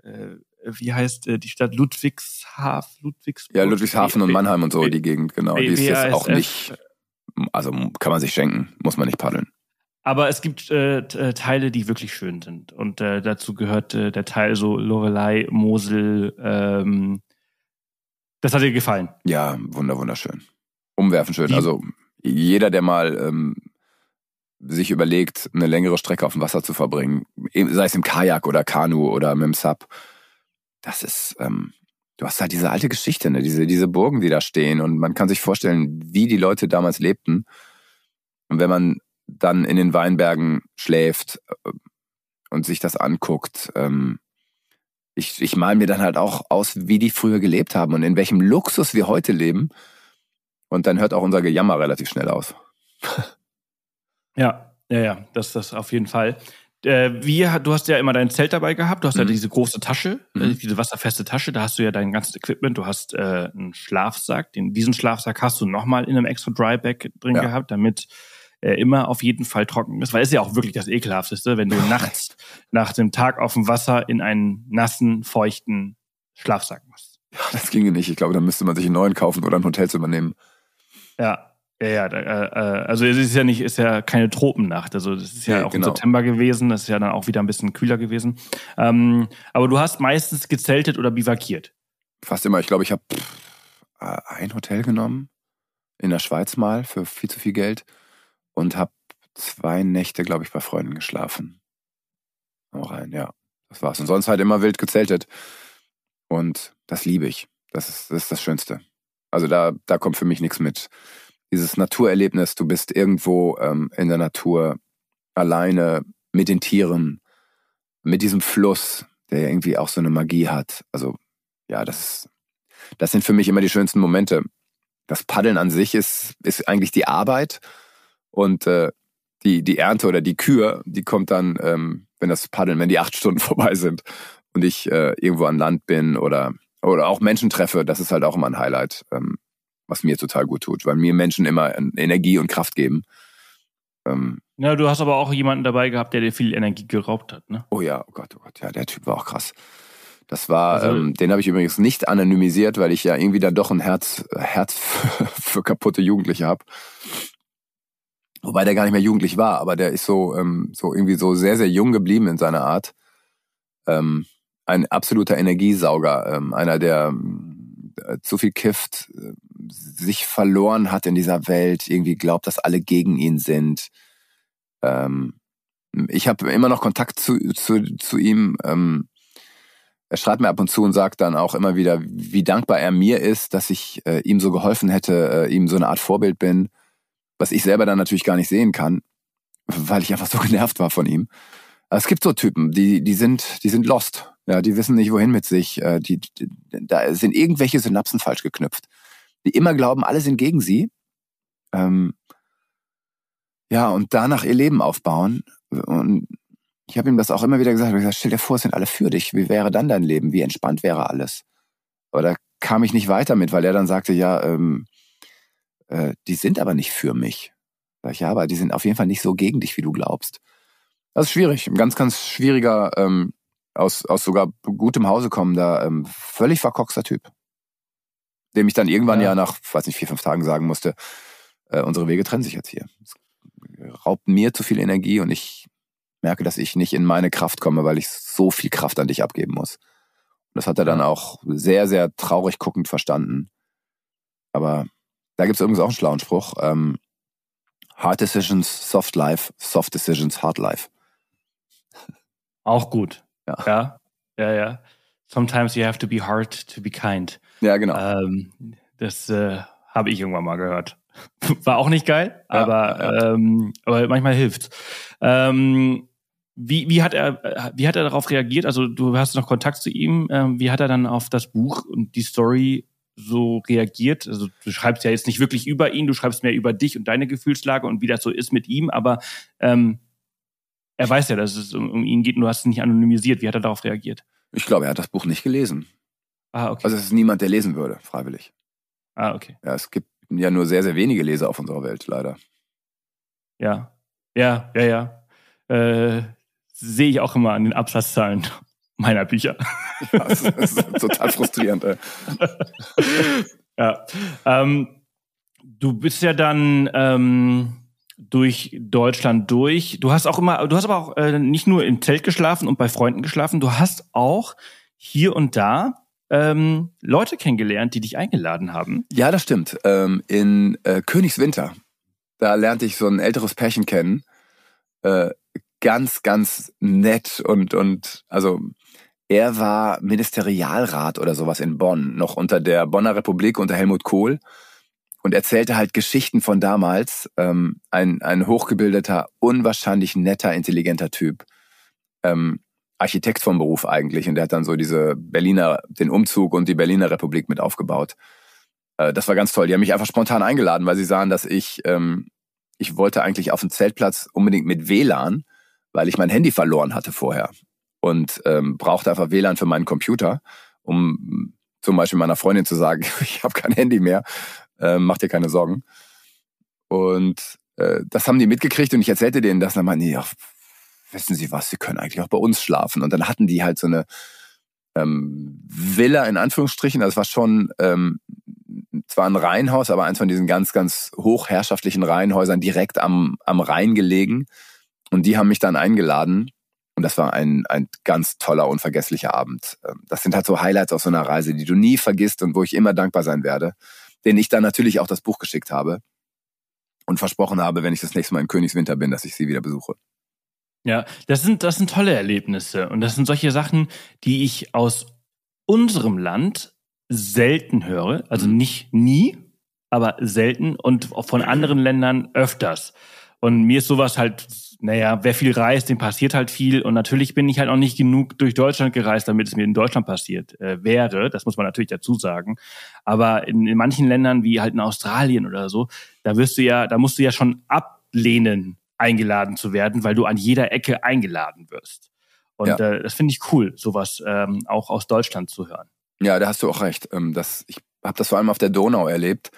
Äh, wie heißt äh, die Stadt Ludwigshafen? Ludwigsburg? Ja, Ludwigshafen und Mannheim und so, die Gegend, genau. Die ist jetzt auch nicht, also kann man sich schenken, muss man nicht paddeln. Aber es gibt äh, äh, Teile, die wirklich schön sind. Und äh, dazu gehört äh, der Teil so Lorelei, Mosel. Ähm, das hat dir gefallen? Ja, wunder, wunderschön. Umwerfen schön. Wie? Also jeder, der mal ähm, sich überlegt, eine längere Strecke auf dem Wasser zu verbringen, sei es im Kajak oder Kanu oder mit dem Sub, das ist, ähm, du hast halt diese alte Geschichte, ne? diese, diese Burgen, die da stehen. Und man kann sich vorstellen, wie die Leute damals lebten. Und wenn man dann in den Weinbergen schläft äh, und sich das anguckt, ähm, ich, ich mal mir dann halt auch aus, wie die früher gelebt haben und in welchem Luxus wir heute leben. Und dann hört auch unser Gejammer relativ schnell auf. *laughs* ja, ja, ja, das das auf jeden Fall. Äh, wie, du hast ja immer dein Zelt dabei gehabt, du hast mhm. ja diese große Tasche, äh, mhm. diese wasserfeste Tasche, da hast du ja dein ganzes Equipment, du hast äh, einen Schlafsack, den, diesen Schlafsack hast du nochmal in einem extra Dryback drin ja. gehabt, damit er immer auf jeden Fall trocken ist, weil es ist ja auch wirklich das Ekelhafteste, wenn du *laughs* nachts nach dem Tag auf dem Wasser in einen nassen, feuchten Schlafsack musst. Ja, das ginge nicht. Ich glaube, da müsste man sich einen neuen kaufen oder ein Hotelzimmer nehmen. Ja, ja, ja, äh, äh, also es ist ja nicht, ist ja keine Tropennacht. Also das ist ja, ja auch genau. im September gewesen. Das ist ja dann auch wieder ein bisschen kühler gewesen. Ähm, aber du hast meistens gezeltet oder bivakiert. Fast immer. Ich glaube, ich habe äh, ein Hotel genommen in der Schweiz mal für viel zu viel Geld und habe zwei Nächte, glaube ich, bei Freunden geschlafen. Auch rein, ja. Das war's. Und sonst halt immer wild gezeltet. Und das liebe ich. Das ist, das ist das Schönste. Also da, da kommt für mich nichts mit dieses Naturerlebnis, du bist irgendwo ähm, in der Natur alleine mit den Tieren, mit diesem Fluss, der irgendwie auch so eine Magie hat. Also ja, das, das sind für mich immer die schönsten Momente. Das Paddeln an sich ist, ist eigentlich die Arbeit und äh, die, die Ernte oder die Kür, die kommt dann, ähm, wenn das Paddeln, wenn die acht Stunden *laughs* vorbei sind und ich äh, irgendwo an Land bin oder, oder auch Menschen treffe, das ist halt auch immer ein Highlight. Ähm, was mir total gut tut, weil mir Menschen immer Energie und Kraft geben. Ähm, ja, du hast aber auch jemanden dabei gehabt, der dir viel Energie geraubt hat, ne? Oh ja, oh Gott, oh Gott, ja, der Typ war auch krass. Das war, also, ähm, den habe ich übrigens nicht anonymisiert, weil ich ja irgendwie dann doch ein Herz, Herz für, *laughs* für kaputte Jugendliche habe. Wobei der gar nicht mehr jugendlich war, aber der ist so, ähm, so irgendwie so sehr, sehr jung geblieben in seiner Art. Ähm, ein absoluter Energiesauger, ähm, einer, der äh, zu viel kifft, äh, sich verloren hat in dieser Welt, irgendwie glaubt, dass alle gegen ihn sind. Ähm, ich habe immer noch Kontakt zu, zu, zu ihm. Ähm, er schreibt mir ab und zu und sagt dann auch immer wieder, wie dankbar er mir ist, dass ich äh, ihm so geholfen hätte, äh, ihm so eine Art Vorbild bin, was ich selber dann natürlich gar nicht sehen kann, weil ich einfach so *laughs* genervt war von ihm. Aber es gibt so Typen, die, die sind, die sind lost. Ja, die wissen nicht, wohin mit sich. Äh, die, die, da sind irgendwelche Synapsen falsch geknüpft die immer glauben, alle sind gegen sie. Ähm, ja, und danach ihr Leben aufbauen. Und ich habe ihm das auch immer wieder gesagt. Ich gesagt, stell dir vor, es sind alle für dich. Wie wäre dann dein Leben? Wie entspannt wäre alles? Aber da kam ich nicht weiter mit, weil er dann sagte, ja, ähm, äh, die sind aber nicht für mich. Sag ich, ja, aber die sind auf jeden Fall nicht so gegen dich, wie du glaubst. Das ist schwierig. Ein ganz, ganz schwieriger, ähm, aus, aus sogar gutem Hause kommender, ähm, völlig verkorkster Typ dem ich dann irgendwann ja, ja nach, weiß nicht, vier, fünf Tagen sagen musste, äh, unsere Wege trennen sich jetzt hier. Es raubt mir zu viel Energie und ich merke, dass ich nicht in meine Kraft komme, weil ich so viel Kraft an dich abgeben muss. Und das hat er dann auch sehr, sehr traurig guckend verstanden. Aber da gibt es übrigens auch einen schlauen Spruch. Ähm, hard Decisions, Soft Life, Soft Decisions, Hard Life. Auch gut. Ja. Ja, ja, ja. Sometimes you have to be hard to be kind. Ja, genau. Ähm, das äh, habe ich irgendwann mal gehört. *laughs* War auch nicht geil, ja, aber, ja. Ähm, aber manchmal hilft. Ähm, wie, wie, hat er, wie hat er darauf reagiert? Also du hast noch Kontakt zu ihm. Ähm, wie hat er dann auf das Buch und die Story so reagiert? Also du schreibst ja jetzt nicht wirklich über ihn, du schreibst mehr über dich und deine Gefühlslage und wie das so ist mit ihm, aber ähm, er weiß ja, dass es um, um ihn geht und du hast es nicht anonymisiert. Wie hat er darauf reagiert? Ich glaube, er hat das Buch nicht gelesen. Ah, okay. Also es ist niemand, der lesen würde, freiwillig. Ah, okay. Ja, es gibt ja nur sehr, sehr wenige Leser auf unserer Welt, leider. Ja, ja, ja, ja. Äh, Sehe ich auch immer an den Absatzzahlen *laughs* meiner Bücher. Ja, das ist, total frustrierend. Ey. *laughs* ja. Ähm, du bist ja dann ähm, durch Deutschland durch. Du hast auch immer, du hast aber auch äh, nicht nur im Zelt geschlafen und bei Freunden geschlafen. Du hast auch hier und da ähm, Leute kennengelernt, die dich eingeladen haben. Ja, das stimmt. Ähm, in äh, Königswinter, da lernte ich so ein älteres Pärchen kennen. Äh, ganz, ganz nett und, und also er war Ministerialrat oder sowas in Bonn, noch unter der Bonner Republik, unter Helmut Kohl und erzählte halt Geschichten von damals. Ähm, ein, ein hochgebildeter, unwahrscheinlich netter, intelligenter Typ. Ähm, Architekt vom Beruf eigentlich und der hat dann so diese Berliner, den Umzug und die Berliner Republik mit aufgebaut. Äh, das war ganz toll. Die haben mich einfach spontan eingeladen, weil sie sahen, dass ich, ähm, ich wollte eigentlich auf dem Zeltplatz unbedingt mit WLAN, weil ich mein Handy verloren hatte vorher und ähm, brauchte einfach WLAN für meinen Computer, um zum Beispiel meiner Freundin zu sagen, *laughs* ich habe kein Handy mehr, äh, mach dir keine Sorgen. Und äh, das haben die mitgekriegt und ich erzählte denen das. Und dann meinten die, ach, wissen Sie was, Sie können eigentlich auch bei uns schlafen. Und dann hatten die halt so eine ähm, Villa in Anführungsstrichen. Das war schon ähm, zwar ein Reihenhaus, aber eins von diesen ganz, ganz hochherrschaftlichen Reihenhäusern direkt am, am Rhein gelegen. Und die haben mich dann eingeladen. Und das war ein, ein ganz toller, unvergesslicher Abend. Ähm, das sind halt so Highlights aus so einer Reise, die du nie vergisst und wo ich immer dankbar sein werde. Den ich dann natürlich auch das Buch geschickt habe und versprochen habe, wenn ich das nächste Mal in Königswinter bin, dass ich sie wieder besuche. Ja, das sind, das sind tolle Erlebnisse. Und das sind solche Sachen, die ich aus unserem Land selten höre. Also mhm. nicht nie, aber selten und von anderen Ländern öfters. Und mir ist sowas halt, naja, wer viel reist, dem passiert halt viel. Und natürlich bin ich halt auch nicht genug durch Deutschland gereist, damit es mir in Deutschland passiert äh, wäre. Das muss man natürlich dazu sagen. Aber in, in manchen Ländern, wie halt in Australien oder so, da wirst du ja, da musst du ja schon ablehnen, eingeladen zu werden, weil du an jeder Ecke eingeladen wirst. Und ja. äh, das finde ich cool, sowas ähm, auch aus Deutschland zu hören. Ja, da hast du auch recht. Ähm, das, ich habe das vor allem auf der Donau erlebt.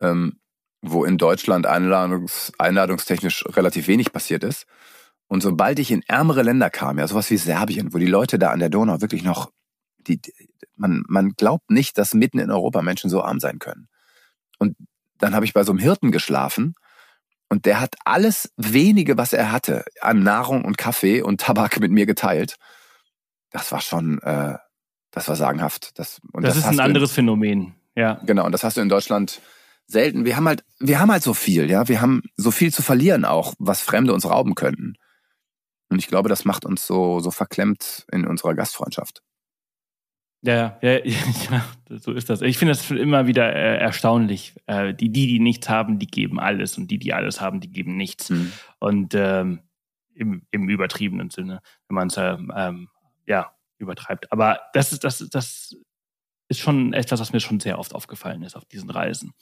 Ähm, wo in Deutschland einladungs, einladungstechnisch relativ wenig passiert ist. Und sobald ich in ärmere Länder kam, ja, sowas wie Serbien, wo die Leute da an der Donau wirklich noch, die, man, man glaubt nicht, dass mitten in Europa Menschen so arm sein können. Und dann habe ich bei so einem Hirten geschlafen und der hat alles wenige, was er hatte, an Nahrung und Kaffee und Tabak mit mir geteilt. Das war schon, äh, das war sagenhaft. Das, und das, das ist ein anderes in, Phänomen, ja. Genau, und das hast du in Deutschland selten. Wir haben halt, wir haben halt so viel, ja. Wir haben so viel zu verlieren auch, was Fremde uns rauben könnten. Und ich glaube, das macht uns so, so verklemmt in unserer Gastfreundschaft. Ja, ja, ja, *laughs* so ist das. Ich finde das immer wieder äh, erstaunlich. Äh, die, die, die nichts haben, die geben alles und die, die alles haben, die geben nichts. Mhm. Und ähm, im, im übertriebenen Sinne, wenn man es ähm, ja übertreibt. Aber das ist das, das ist schon etwas, was mir schon sehr oft aufgefallen ist auf diesen Reisen.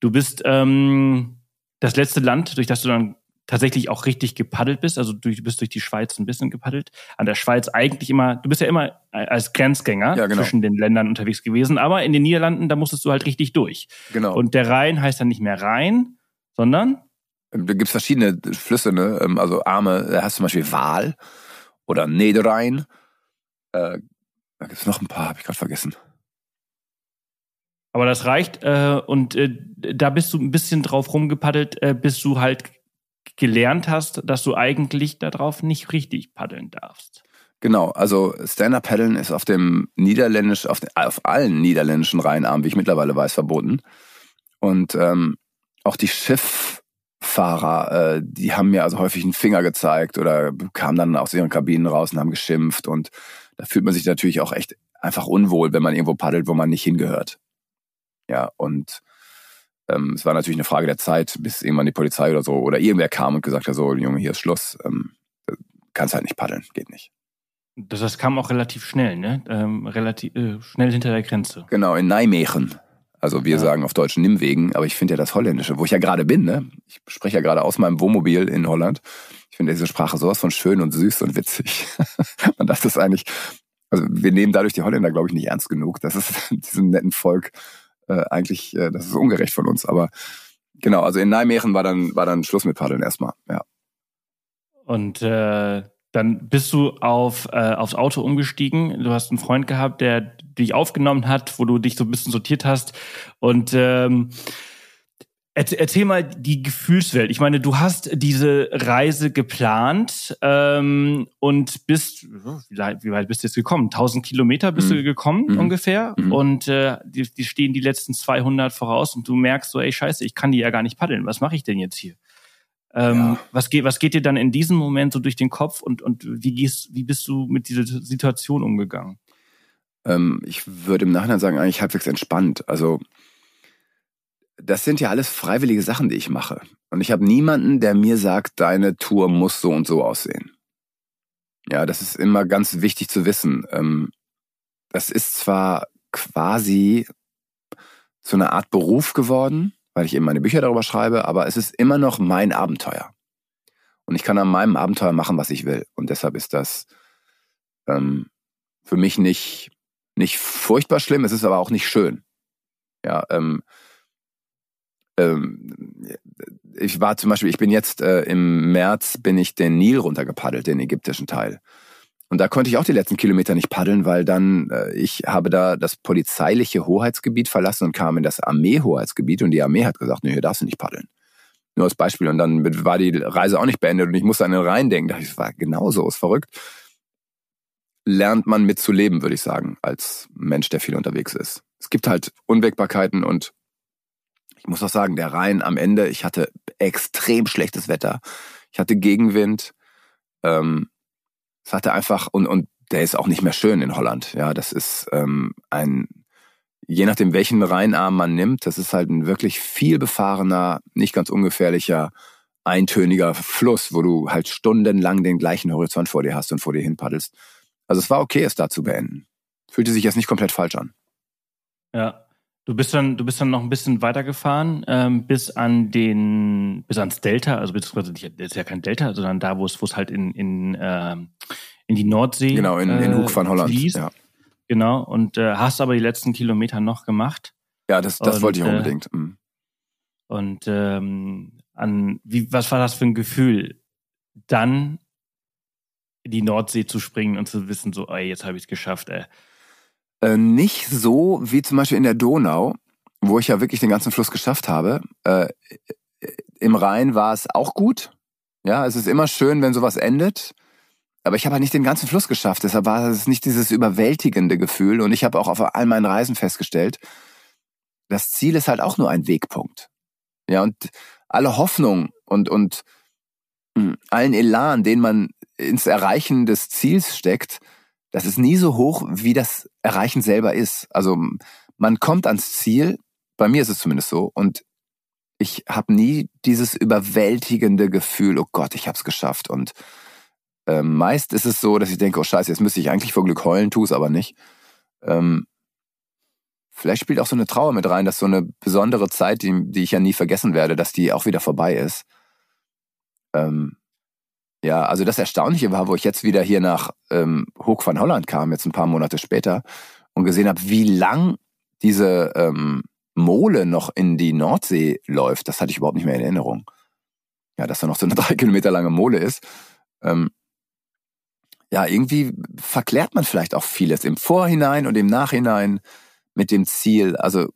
Du bist ähm, das letzte Land, durch das du dann tatsächlich auch richtig gepaddelt bist. Also du bist durch die Schweiz ein bisschen gepaddelt. An der Schweiz eigentlich immer, du bist ja immer als Grenzgänger ja, genau. zwischen den Ländern unterwegs gewesen, aber in den Niederlanden, da musstest du halt richtig durch. Genau. Und der Rhein heißt dann nicht mehr Rhein, sondern? Da gibt's verschiedene Flüsse, ne? Ähm, also Arme, da hast du zum Beispiel Waal oder Niederrhein. Äh, da gibt's noch ein paar, habe ich gerade vergessen. Aber das reicht äh, und äh, da bist du ein bisschen drauf rumgepaddelt, äh, bis du halt gelernt hast, dass du eigentlich darauf nicht richtig paddeln darfst. Genau, also Stand-Up-Paddeln ist auf dem Niederländisch, auf, den, auf allen niederländischen Rheinarmen, wie ich mittlerweile weiß, verboten. Und ähm, auch die Schifffahrer, äh, die haben mir also häufig einen Finger gezeigt oder kamen dann aus ihren Kabinen raus und haben geschimpft. Und da fühlt man sich natürlich auch echt einfach unwohl, wenn man irgendwo paddelt, wo man nicht hingehört. Ja, und ähm, es war natürlich eine Frage der Zeit, bis irgendwann die Polizei oder so oder irgendwer kam und gesagt hat, so, Junge, hier ist Schluss. Ähm, kannst halt nicht paddeln, geht nicht. Das, das kam auch relativ schnell, ne? Ähm, relativ äh, schnell hinter der Grenze. Genau, in Nijmegen. Also wir ja. sagen auf Deutsch Nimwegen, aber ich finde ja das Holländische, wo ich ja gerade bin, ne? Ich spreche ja gerade aus meinem Wohnmobil in Holland. Ich finde diese Sprache sowas von schön und süß und witzig. *laughs* und das ist eigentlich, also wir nehmen dadurch die Holländer, glaube ich, nicht ernst genug. Das ist *laughs* diesem netten Volk äh, eigentlich, äh, das ist ungerecht von uns. Aber genau, also in Nijmegen war dann, war dann Schluss mit Paddeln erstmal, ja. Und äh, dann bist du auf, äh, aufs Auto umgestiegen. Du hast einen Freund gehabt, der dich aufgenommen hat, wo du dich so ein bisschen sortiert hast. Und ähm, Erzähl mal die Gefühlswelt. Ich meine, du hast diese Reise geplant ähm, und bist, wie weit bist du jetzt gekommen? 1000 Kilometer bist mhm. du gekommen mhm. ungefähr mhm. und äh, die, die stehen die letzten 200 voraus und du merkst so, ey Scheiße, ich kann die ja gar nicht paddeln. Was mache ich denn jetzt hier? Ähm, ja. was, geht, was geht dir dann in diesem Moment so durch den Kopf und, und wie, gehst, wie bist du mit dieser Situation umgegangen? Ähm, ich würde im Nachhinein sagen, eigentlich halbwegs entspannt. Also das sind ja alles freiwillige Sachen, die ich mache. Und ich habe niemanden, der mir sagt, deine Tour muss so und so aussehen. Ja, das ist immer ganz wichtig zu wissen. Ähm, das ist zwar quasi zu einer Art Beruf geworden, weil ich eben meine Bücher darüber schreibe, aber es ist immer noch mein Abenteuer. Und ich kann an meinem Abenteuer machen, was ich will. Und deshalb ist das ähm, für mich nicht, nicht furchtbar schlimm, es ist aber auch nicht schön. Ja, ähm, ähm, ich war zum Beispiel, ich bin jetzt äh, im März bin ich den Nil runtergepaddelt, den ägyptischen Teil. Und da konnte ich auch die letzten Kilometer nicht paddeln, weil dann äh, ich habe da das polizeiliche Hoheitsgebiet verlassen und kam in das Armeehoheitsgebiet und die Armee hat gesagt, nee, hier darfst du nicht paddeln. Nur als Beispiel. Und dann war die Reise auch nicht beendet und ich musste an den Rhein denken. Da ich, das war genauso, ist verrückt. Lernt man mit zu leben, würde ich sagen, als Mensch, der viel unterwegs ist. Es gibt halt Unwägbarkeiten und ich muss auch sagen, der Rhein am Ende, ich hatte extrem schlechtes Wetter. Ich hatte Gegenwind. Ähm, es hatte einfach, und, und der ist auch nicht mehr schön in Holland. Ja, das ist ähm, ein, je nachdem, welchen Rheinarm man nimmt, das ist halt ein wirklich viel befahrener, nicht ganz ungefährlicher, eintöniger Fluss, wo du halt stundenlang den gleichen Horizont vor dir hast und vor dir hin paddelst. Also es war okay, es da zu beenden. Fühlte sich jetzt nicht komplett falsch an. Ja. Du bist dann, du bist dann noch ein bisschen weitergefahren ähm, bis an den, bis ans Delta, also beziehungsweise das ist ja kein Delta, sondern da, wo es, wo es halt in in äh, in die Nordsee. Genau in, in Hoek van Holland. Fließt. Ja. Genau und äh, hast aber die letzten Kilometer noch gemacht. Ja, das, das und, wollte ich äh, unbedingt. Äh, Und ähm, an wie was war das für ein Gefühl, dann in die Nordsee zu springen und zu wissen, so, ey, jetzt habe ich es geschafft, ey. Äh, nicht so wie zum Beispiel in der Donau, wo ich ja wirklich den ganzen Fluss geschafft habe. Äh, Im Rhein war es auch gut. Ja, es ist immer schön, wenn sowas endet. Aber ich habe halt nicht den ganzen Fluss geschafft. Deshalb war es nicht dieses überwältigende Gefühl. Und ich habe auch auf all meinen Reisen festgestellt, das Ziel ist halt auch nur ein Wegpunkt. Ja, und alle Hoffnung und, und hm, allen Elan, den man ins Erreichen des Ziels steckt, das ist nie so hoch, wie das Erreichen selber ist. Also man kommt ans Ziel, bei mir ist es zumindest so, und ich habe nie dieses überwältigende Gefühl, oh Gott, ich habe es geschafft. Und äh, meist ist es so, dass ich denke, oh Scheiße, jetzt müsste ich eigentlich vor Glück heulen, tu es aber nicht. Ähm, vielleicht spielt auch so eine Trauer mit rein, dass so eine besondere Zeit, die, die ich ja nie vergessen werde, dass die auch wieder vorbei ist. Ähm, ja, also das Erstaunliche war, wo ich jetzt wieder hier nach ähm, Hoek van Holland kam, jetzt ein paar Monate später, und gesehen habe, wie lang diese ähm, Mole noch in die Nordsee läuft. Das hatte ich überhaupt nicht mehr in Erinnerung. Ja, dass da noch so eine *laughs* drei Kilometer lange Mole ist. Ähm, ja, irgendwie verklärt man vielleicht auch vieles im Vorhinein und im Nachhinein mit dem Ziel. Also,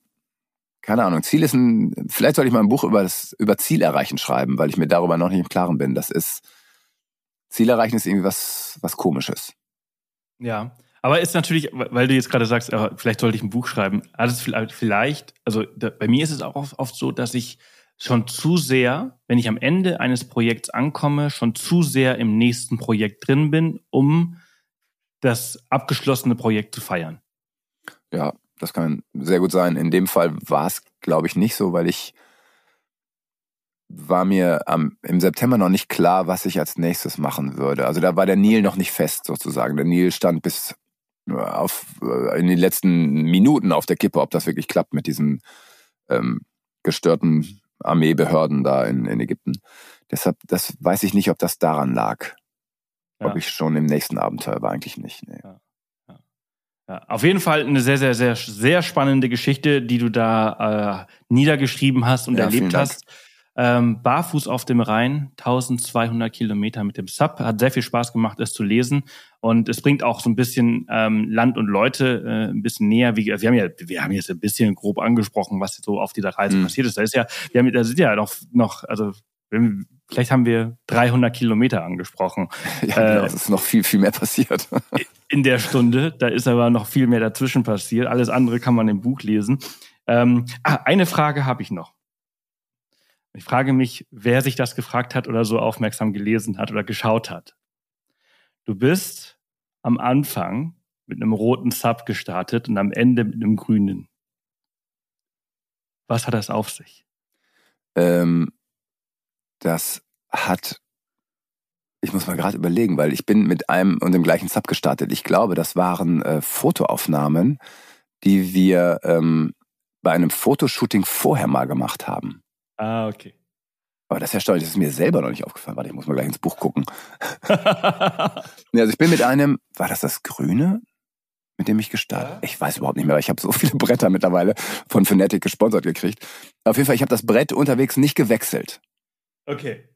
keine Ahnung, Ziel ist ein, vielleicht soll ich mal ein Buch über das, über Ziel erreichen schreiben, weil ich mir darüber noch nicht im Klaren bin. Das ist, Ziel erreichen ist irgendwie was, was Komisches. Ja. Aber ist natürlich, weil du jetzt gerade sagst, vielleicht sollte ich ein Buch schreiben. Alles vielleicht, also bei mir ist es auch oft so, dass ich schon zu sehr, wenn ich am Ende eines Projekts ankomme, schon zu sehr im nächsten Projekt drin bin, um das abgeschlossene Projekt zu feiern. Ja, das kann sehr gut sein. In dem Fall war es, glaube ich, nicht so, weil ich war mir am, im September noch nicht klar, was ich als nächstes machen würde. Also da war der Nil noch nicht fest sozusagen. Der Nil stand bis äh, auf, äh, in den letzten Minuten auf der Kippe, ob das wirklich klappt mit diesen ähm, gestörten Armeebehörden da in, in Ägypten. Deshalb, das weiß ich nicht, ob das daran lag. Ja. Ob ich schon im nächsten Abenteuer war, eigentlich nicht. Nee. Ja. Ja, auf jeden Fall eine sehr, sehr, sehr, sehr spannende Geschichte, die du da äh, niedergeschrieben hast und ja, erlebt hast. Ähm, barfuß auf dem Rhein, 1200 Kilometer mit dem Sub. Hat sehr viel Spaß gemacht, es zu lesen. Und es bringt auch so ein bisschen ähm, Land und Leute äh, ein bisschen näher. Wie, wir haben ja, wir haben jetzt ein bisschen grob angesprochen, was so auf dieser Reise mhm. passiert ist. Da ist ja, wir haben, da sind ja noch, noch, also vielleicht haben wir 300 Kilometer angesprochen. *laughs* Ja, genau, äh, es ist noch viel, viel mehr passiert. *laughs* in der Stunde, da ist aber noch viel mehr dazwischen passiert. Alles andere kann man im Buch lesen. Ähm, ah, eine Frage habe ich noch. Ich frage mich, wer sich das gefragt hat oder so aufmerksam gelesen hat oder geschaut hat. Du bist am Anfang mit einem roten Sub gestartet und am Ende mit einem grünen. Was hat das auf sich? Ähm, das hat Ich muss mal gerade überlegen, weil ich bin mit einem und dem gleichen Sub gestartet. Ich glaube, das waren äh, Fotoaufnahmen, die wir ähm, bei einem Fotoshooting vorher mal gemacht haben. Ah, okay. Aber das ist erstaunlich, das ist mir selber noch nicht aufgefallen. Warte, ich muss mal gleich ins Buch gucken. *laughs* nee, also ich bin mit einem, war das das Grüne? mit dem ich gestartet ja. Ich weiß überhaupt nicht mehr, weil ich habe so viele Bretter mittlerweile von Fnatic gesponsert gekriegt. Auf jeden Fall, ich habe das Brett unterwegs nicht gewechselt. Okay.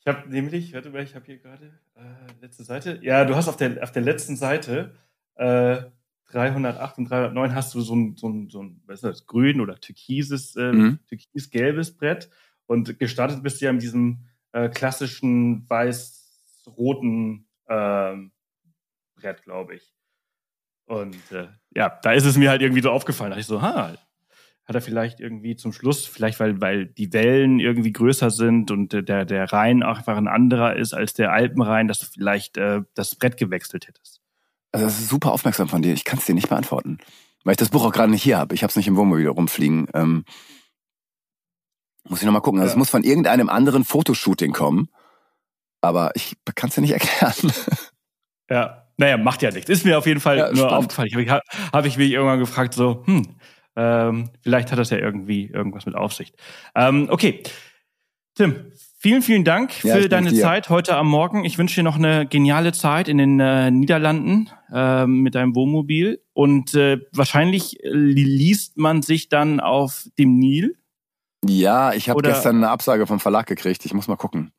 Ich habe nämlich, warte mal, ich habe hier gerade äh, letzte Seite. Ja, du hast auf der, auf der letzten Seite äh, 308 und 309 hast du so ein, so ein, so ein was ist das, grün oder türkises, äh, mhm. türkis-gelbes Brett. Und gestartet bist du ja in diesem äh, klassischen weiß-roten äh, Brett, glaube ich. Und äh, ja, da ist es mir halt irgendwie so aufgefallen. Da dachte ich so, ha, hat er vielleicht irgendwie zum Schluss, vielleicht weil, weil die Wellen irgendwie größer sind und der, der Rhein auch einfach ein anderer ist als der Alpenrhein, dass du vielleicht äh, das Brett gewechselt hättest. Also das ist super aufmerksam von dir. Ich kann es dir nicht beantworten. Weil ich das Buch auch gerade nicht hier habe. Ich habe es nicht im Wohnmobil rumfliegen. Ähm, muss ich nochmal gucken. Also ja. es muss von irgendeinem anderen Fotoshooting kommen. Aber ich kann es dir nicht *laughs* erklären. Ja, naja, macht ja nichts. Ist mir auf jeden Fall ja, nur aufgefallen. Ich habe hab ich mich irgendwann gefragt, so, hm, ähm, vielleicht hat das ja irgendwie irgendwas mit Aufsicht. Ähm, okay. Tim, vielen, vielen Dank ja, für deine Zeit heute am Morgen. Ich wünsche dir noch eine geniale Zeit in den äh, Niederlanden äh, mit deinem Wohnmobil. Und äh, wahrscheinlich liest man sich dann auf dem Nil. Ja, ich habe gestern eine Absage vom Verlag gekriegt. Ich muss mal gucken.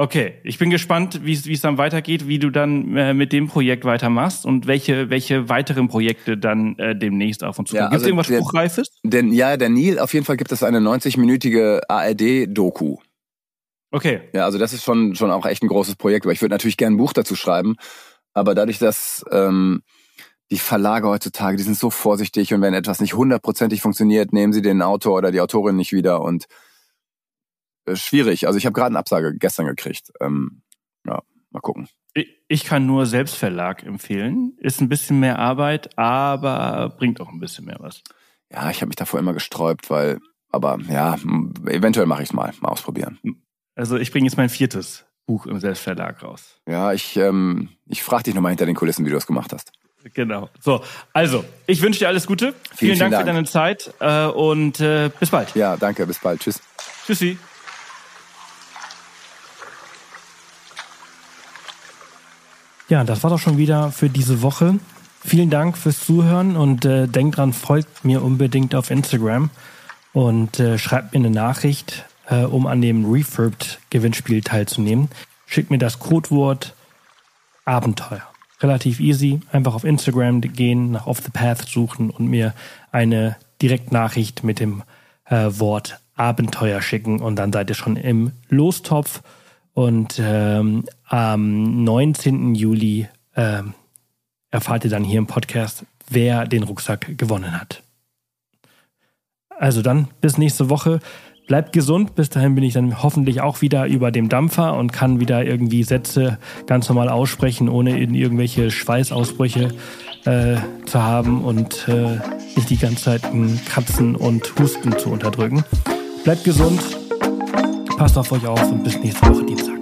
Okay, ich bin gespannt, wie es dann weitergeht, wie du dann äh, mit dem Projekt weitermachst und welche, welche weiteren Projekte dann äh, demnächst auf uns zukommen. Ja, gibt es also irgendwas der, Spruchreifes? Denn, ja, der Nil, auf jeden Fall gibt es eine 90-minütige ARD-Doku. Okay. Ja, also das ist schon, schon auch echt ein großes Projekt, aber ich würde natürlich gerne ein Buch dazu schreiben, aber dadurch, dass ähm, die Verlage heutzutage, die sind so vorsichtig und wenn etwas nicht hundertprozentig funktioniert, nehmen sie den Autor oder die Autorin nicht wieder und äh, schwierig. Also ich habe gerade eine Absage gestern gekriegt. Ähm, ja, mal gucken. Ich kann nur Selbstverlag empfehlen. Ist ein bisschen mehr Arbeit, aber bringt auch ein bisschen mehr was. Ja, ich habe mich davor immer gesträubt, weil, aber ja, eventuell mache ich es mal, mal ausprobieren. Also ich bringe jetzt mein viertes Buch im Selbstverlag raus. Ja, ich, ähm, ich frage dich nochmal hinter den Kulissen, wie du das gemacht hast. Genau. So, also, ich wünsche dir alles Gute. Vielen, vielen, Dank, Dank, für deine Zeit äh, und äh, bis bald. Ja, danke, bis bald. Tschüss. Tschüssi. Ja, das war doch schon wieder für diese Woche. Vielen Dank fürs Zuhören und äh, denkt dran, folgt mir unbedingt auf Instagram und äh, schreibt mir eine Nachricht, äh, um an dem Refurbed Gewinnspiel teilzunehmen. Schickt mir das Codewort Abenteuer. Relativ easy. Einfach auf Instagram gehen, nach Off the Path suchen und mir eine Direktnachricht mit dem äh, Wort Abenteuer schicken und dann seid ihr schon im Lostopf und ähm, am 19. Juli ähm, erfahrt ihr dann hier im Podcast, wer den Rucksack gewonnen hat. Also dann bis nächste Woche. Bleibt gesund. Bis dahin bin ich dann hoffentlich auch wieder über dem Dampfer und kann wieder irgendwie Sätze ganz normal aussprechen, ohne in irgendwelche Schweißausbrüche äh, zu haben und äh, nicht die ganze Zeit Kratzen und Husten zu unterdrücken. Bleibt gesund. Passt auf euch auf und bis nächste Woche Dienstag.